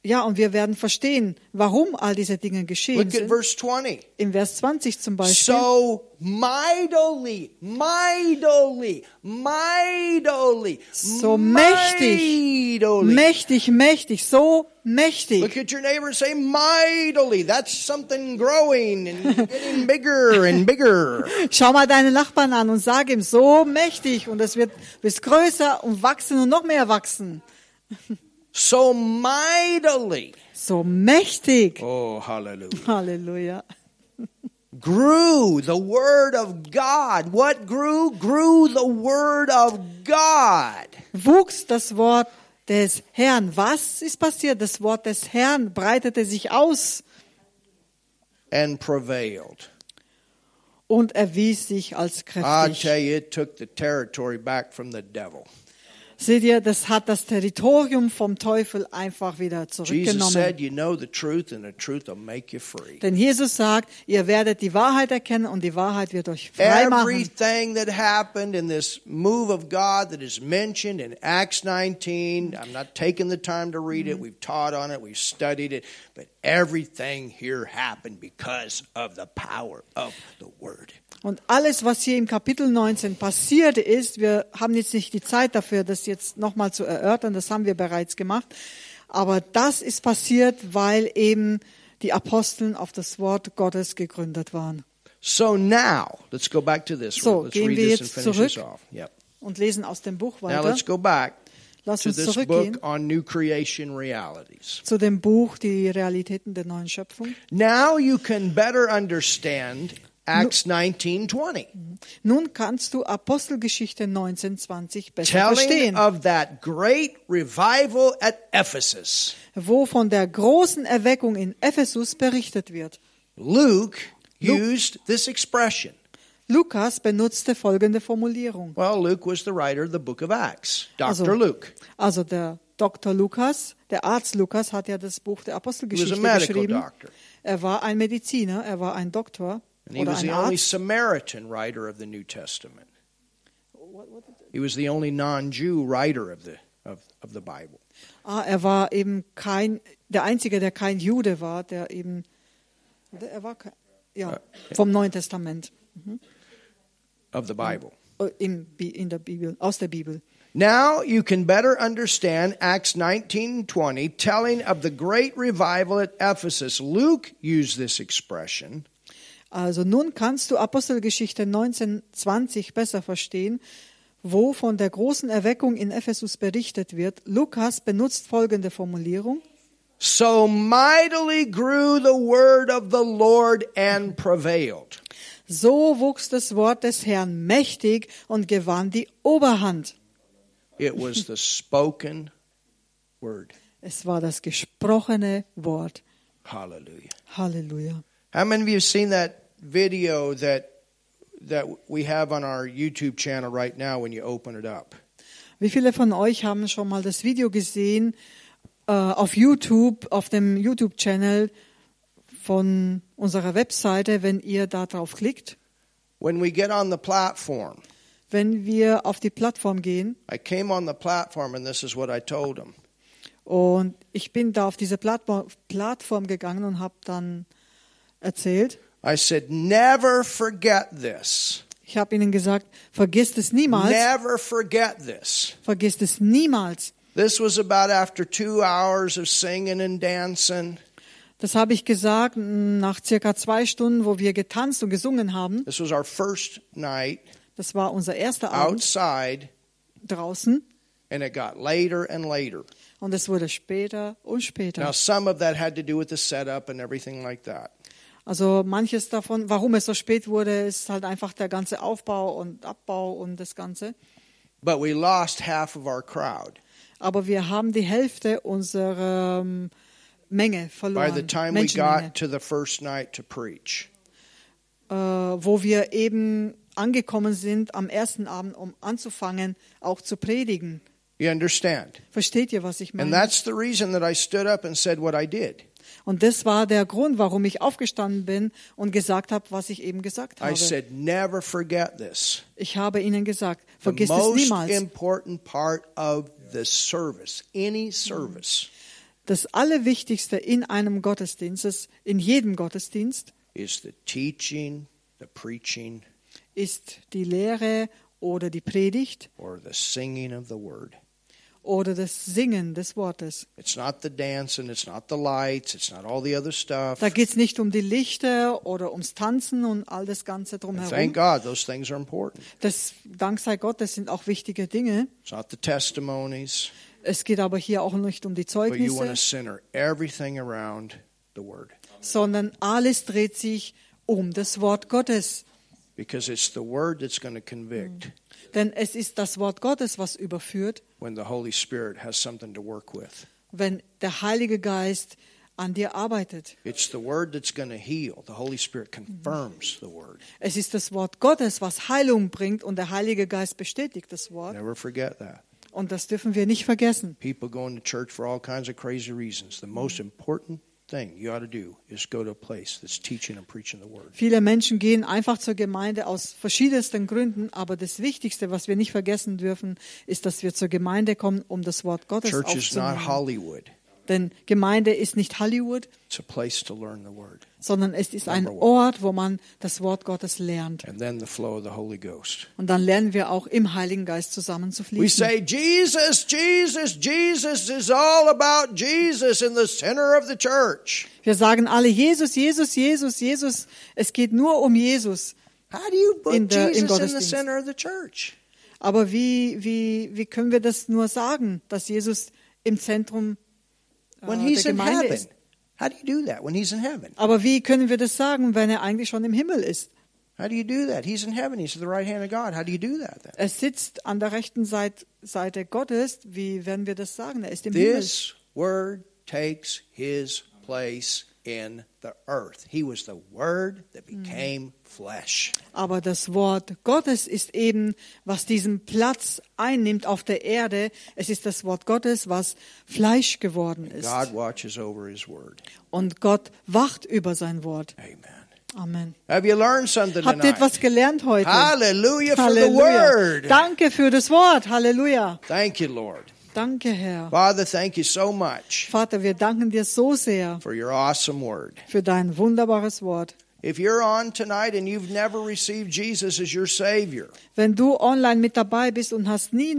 ja, und wir werden verstehen, warum all diese Dinge geschehen look at sind. verse 20. Im Vers 20 zum Beispiel. So mightily, mightily, mightily, So mächtig, mächtig, mächtig, so mächtig. Look at your neighbor and say, mightily. That's something growing and getting bigger and bigger. *laughs* Schau mal deinen Nachbarn an und sag ihm, so mächtig und es wird bis größer und wachsen und noch mehr wachsen. *laughs* So mightily. So mächtig. Oh, hallelujah. Halleluja. Grew the word of God. What grew? Grew the word of God. Wuchs das Wort des Herrn. Was ist passiert? Das Wort des Herrn breitete sich aus And prevailed. und erwies sich als I kräftig. tell you, it took the territory back from the devil. Seht ihr, das hat das Territorium vom Teufel einfach wieder Jesus zurückgenommen. said, You know the truth, and the truth will make you free. Denn Jesus sagt, ihr werdet die Wahrheit erkennen und die Wahrheit wird euch frei machen. Everything that happened in this move of God that is mentioned in Acts 19, I'm not taking the time to read it. Mm-hmm. We've taught on it, we've studied it, but everything here happened because of the power of the Word. Und alles, was hier im Kapitel 19 passiert ist, wir haben jetzt nicht die Zeit dafür, das jetzt nochmal zu erörtern, das haben wir bereits gemacht, aber das ist passiert, weil eben die Aposteln auf das Wort Gottes gegründet waren. So now, let's go back to this. So, let's gehen read wir this and jetzt finish this zurück. off. Yep. Und lesen aus dem Buch Now weiter, let's go back Lass uns zurückgehen zu dem Buch Die Realitäten der neuen Schöpfung. Now you can better understand Acts 19:20. Nun kannst du Apostelgeschichte 1920 besser Telling verstehen, of that great revival at Ephesus. wo von der großen Erweckung in Ephesus berichtet wird. Luke used this expression. Lukas benutzte folgende Formulierung. Well, Luke was the writer of the book of Acts. Dr. Also- Luke. Also der Dr. Lukas, der Arzt Lukas hat ja das Buch der Apostelgeschichte geschrieben. doctor. Er war ein Mediziner, er war ein Doktor And he was the only Samaritan writer of the New Testament. He was the only non-Jew writer of the of, of the Bible. Ah, er war eben kein, der Einzige, der kein Jude war, der eben, er war kein, ja, vom Neuen Testament, Of the Bible. im, Bi- in der Bibel, aus der Bibel. Now you can better understand Acts 19:20 telling of the great revival at Ephesus. Luke used this expression Also nun kannst du Apostelgeschichte 1920 besser verstehen, wo von der großen Erweckung in Ephesus berichtet wird. Lukas benutzt folgende Formulierung. So mightily grew the word of the Lord and prevailed. So wuchs das Wort des Herrn mächtig und gewann die Oberhand. It was the spoken word. Es war das gesprochene Wort. Hallelujah. Halleluja. How many of you have seen that video that that we have on our YouTube channel right now when you open it up? Wie viele von euch haben schon mal das Video gesehen äh, auf YouTube, auf dem YouTube-Channel von unserer Webseite, wenn ihr da drauf klickt? When we get on the platform, Wenn wir auf die Plattform gehen I came on the platform and this is what I told them. und ich bin da auf diese Plattform, Plattform gegangen und habe dann erzählt, I said, never forget this. ich habe ihnen gesagt, vergisst es niemals, Never forget this. vergisst es niemals. This was about after two hours of singing and dancing. Das habe ich gesagt mm, nach circa zwei Stunden, wo wir getanzt und gesungen haben. This was our first night Das war unser erster Abend outside, draußen and it got later and later. und es wurde später und später. Now, some of that had to do with the setup and everything like that. Also manches davon, warum es so spät wurde, ist halt einfach der ganze Aufbau und Abbau und das Ganze. But we lost half of our crowd. Aber wir haben die Hälfte unserer ähm, Menge By verloren, the time we got to the first night to preach, äh, wo wir eben angekommen sind am ersten Abend, um anzufangen, auch zu predigen. you understand? Versteht ihr, was ich And meine? that's the reason that I stood up and said what I did. Und das war der Grund, warum ich aufgestanden bin und gesagt habe, was ich eben gesagt I habe. said, never forget this. Ich habe ihnen gesagt, The vergiss es niemals. important part of the service, any service, Das Allerwichtigste in einem Gottesdienst, ist- in jedem Gottesdienst, is the teaching, the preaching, ist die Lehre oder die Predigt or oder das Singen des Wortes. It's not the dancing, it's not the lights, it's not all the other stuff. Da geht es nicht um die Lichter oder ums Tanzen und all das Ganze And drumherum. thank God, those things are important. Das, dank sei Gott, das sind auch wichtige Dinge. It's not the testimonies, Es geht aber hier auch nicht um die but you want to Zeugnisse, center everything around the word sondern alles dreht sich um das Wort Gottes. because it's the word that's going to convict Denn es ist das Wort Gottes, was überführt, when the Holy Spirit has something to work with. wenn der Heilige Geist an dir arbeitet. It's the word that's going to heal. The Holy Spirit confirms the word. Es ist das Wort Gottes, was Heilung bringt und der Heilige Geist bestätigt das Wort. Never forget that. Und das dürfen wir nicht vergessen. People go into church for all kinds of crazy reasons. The most important thing you ought to do is go to a place that's teaching and preaching the word. Viele Menschen gehen einfach zur Gemeinde aus verschiedensten Gründen, aber das Wichtigste, was wir nicht vergessen dürfen, ist, dass wir zur Gemeinde kommen, um das Wort Gottes Church is not aufzunehmen. Denn Gemeinde ist nicht Hollywood, It's a place to learn the word. sondern es ist ein. Ort, wo man das Wort Gottes lernt. And then the flow of the Holy Ghost. Und dann lernen wir auch im Heiligen Geist zusammen zu We fließen. say, Jesus, Jesus, Jesus is all about Jesus in the center of the church. Wir sagen alle Jesus, Jesus, Jesus, Jesus. Es geht nur um Jesus. How do you put In der- Jesus in the center of the church? Aber wie, wie, wie können wir das nur sagen, dass Jesus im Zentrum äh, When der he's in Gemeinde heaven. ist? How do you do that when he's in heaven? Aber wie können wir das sagen, wenn er eigentlich schon im Himmel ist? How do you do that? He's in heaven. He's at the right hand of God. How do you do that then? Er sitzt an der rechten Seite, Seite Gottes. Wie werden wir das sagen? Er ist im Himmel. This word takes his place in the earth. He was the word that became flesh. Aber das Wort Gottes ist eben, was diesen Platz einnimmt auf der Erde. Es ist das Wort Gottes, was Fleisch geworden ist. God watches over his word. Und Gott wacht über sein Wort. Amen. Amen. Have you learned something Habt ihr etwas gelernt heute? Hallelujah for the Halleluja. word. Danke für das Wort. Halleluja. Thank you, Lord. Danke, Herr. Father, thank you so much Vater, wir danken dir so sehr for your awesome word. für dein wunderbares Wort. If you're on tonight and you've never received Jesus as your Savior, Wenn du online mit dabei bist und hast nie,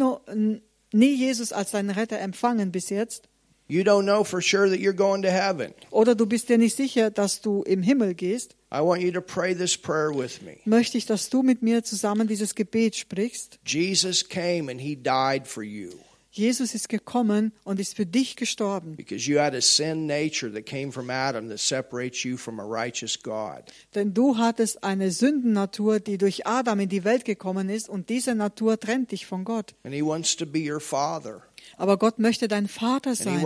nie Jesus als deinen Retter empfangen bis jetzt, you don't know for sure that you're going to heaven. oder du bist dir nicht sicher, dass du im Himmel gehst, I want you to pray this prayer with me. möchte ich, dass du mit mir zusammen dieses Gebet sprichst. Jesus came and he died for you Jesus ist gekommen und ist für dich gestorben, because you had a sin nature that came from Adam that separates you from a righteous God. denn du hattest eine Sündennatur, die durch Adam in die Welt gekommen ist und diese Natur trennt dich von Gott. And he wants to be your father. Aber Gott möchte dein Vater sein.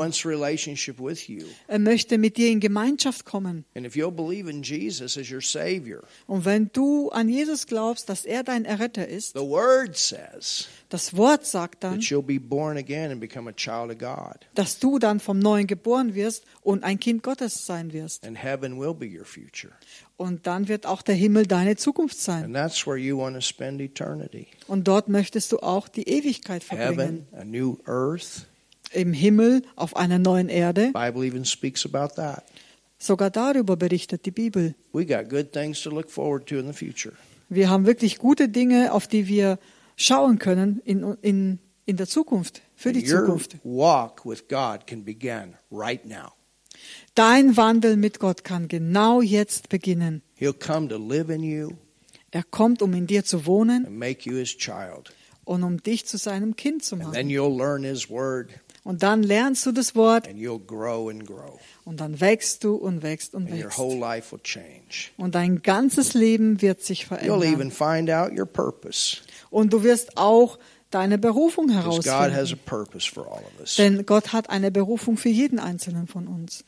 Er möchte mit dir in Gemeinschaft kommen. And if you'll believe in Jesus as your Savior, Und wenn du an Jesus glaubst, dass er dein Erretter ist, the Word says das Wort sagt dann, dass du dann vom Neuen geboren wirst und ein Kind Gottes sein wirst. And heaven will be your future. Und dann wird auch der Himmel deine Zukunft sein. And that's where you want to spend eternity. Und dort möchtest du auch die Ewigkeit verbringen. Heaven, a new earth. Im Himmel, auf einer neuen Erde. Bible even speaks about that. Sogar darüber berichtet die Bibel. We got good things to look forward to in the future. Wir haben wirklich gute Dinge, auf die wir schauen können in, in, in der Zukunft, für die Your Zukunft. walk with God can begin right now. Dein Wandel mit Gott kann genau jetzt beginnen. He'll come to live in you Er kommt, um in dir zu wohnen and make you his child. und um dich zu seinem Kind zu And machen. then you'll learn his word Und dann lernst du das Wort and you'll grow and grow. und dann wächst du und wächst und And your wächst. whole life will change. Und dein ganzes Leben wird sich You'll even verändern. find out your purpose. Und du wirst auch deine Berufung Because God has a herausfinden. purpose for all of us. Denn Gott hat eine Berufung für jeden einzelnen von uns.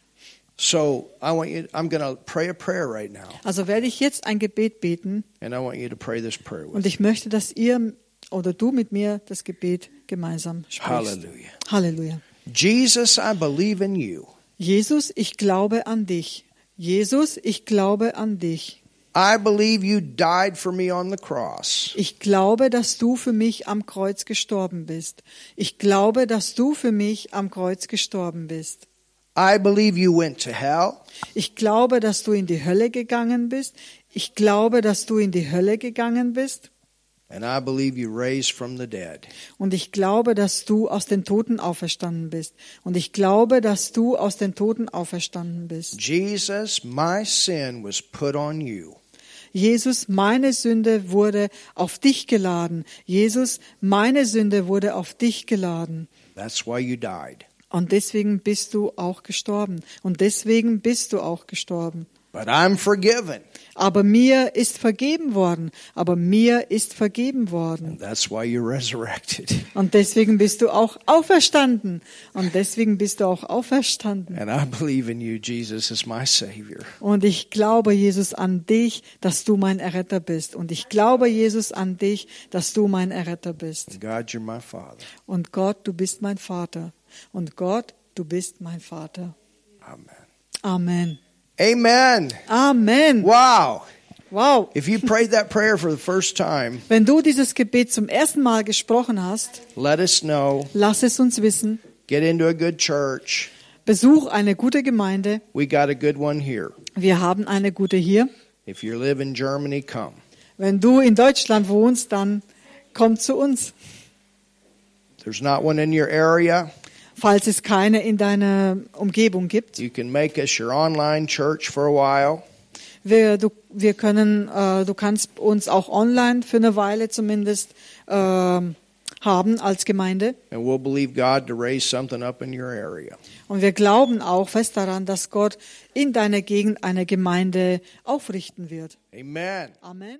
So I want you I'm gonna pray a prayer right now. Also werde ich jetzt ein Gebet beten And I want you to pray this prayer with und ich möchte, dass ihr oder du mit mir das Gebet gemeinsam sprichst. Hallelujah. Halleluja. Jesus, I believe in you. Jesus, ich glaube an dich. Jesus, ich glaube an dich. I believe you died for me on the cross. Ich glaube, dass du für mich am Kreuz gestorben bist. Ich glaube, dass du für mich am Kreuz gestorben bist. I believe you went to hell. Ich glaube, dass du in die Hölle gegangen bist. Ich glaube, dass du in die Hölle gegangen bist. And I believe you raised from the dead. Und ich glaube, dass du aus den Toten auferstanden bist. Und ich glaube, dass du aus den Toten auferstanden bist. Jesus, my sin was put on you. Jesus, meine Sünde wurde auf dich geladen. Jesus, meine Sünde wurde auf dich geladen. That's why you died. Und deswegen bist du auch gestorben. Und deswegen bist du auch gestorben. But I'm forgiven. Aber mir ist vergeben worden. Aber mir ist vergeben worden. And that's why you're resurrected. Und deswegen bist du auch auferstanden. Und deswegen bist du auch auferstanden. And I believe in you, Jesus, as my Savior. Und ich glaube, Jesus, an dich, dass du mein Erretter bist. Und ich glaube, Jesus, an dich, dass du mein Erretter bist. And God, you're my Father. Und Gott, du bist mein Vater. Und Gott, du bist mein Vater. Amen. Amen. Amen. Amen. Wow. Wow. If you prayed that prayer for the first time, Wenn du dieses Gebet zum ersten Mal gesprochen hast, let us know. lass es uns wissen. Get into a good church. Besuch eine gute Gemeinde. We got a good one here. Wir haben eine gute hier. If you live in Germany, come. Wenn du in Deutschland wohnst, dann komm zu uns. There's not one in your area. Falls es keine in deiner Umgebung gibt. You can make us your online church for a while. Wir, du, wir können, äh, du kannst uns auch online für eine Weile zumindest ähm, haben als Gemeinde. And we'll believe God to raise something up in your area. Und wir glauben auch fest daran, dass Gott in deiner Gegend eine Gemeinde aufrichten wird. Amen. Amen.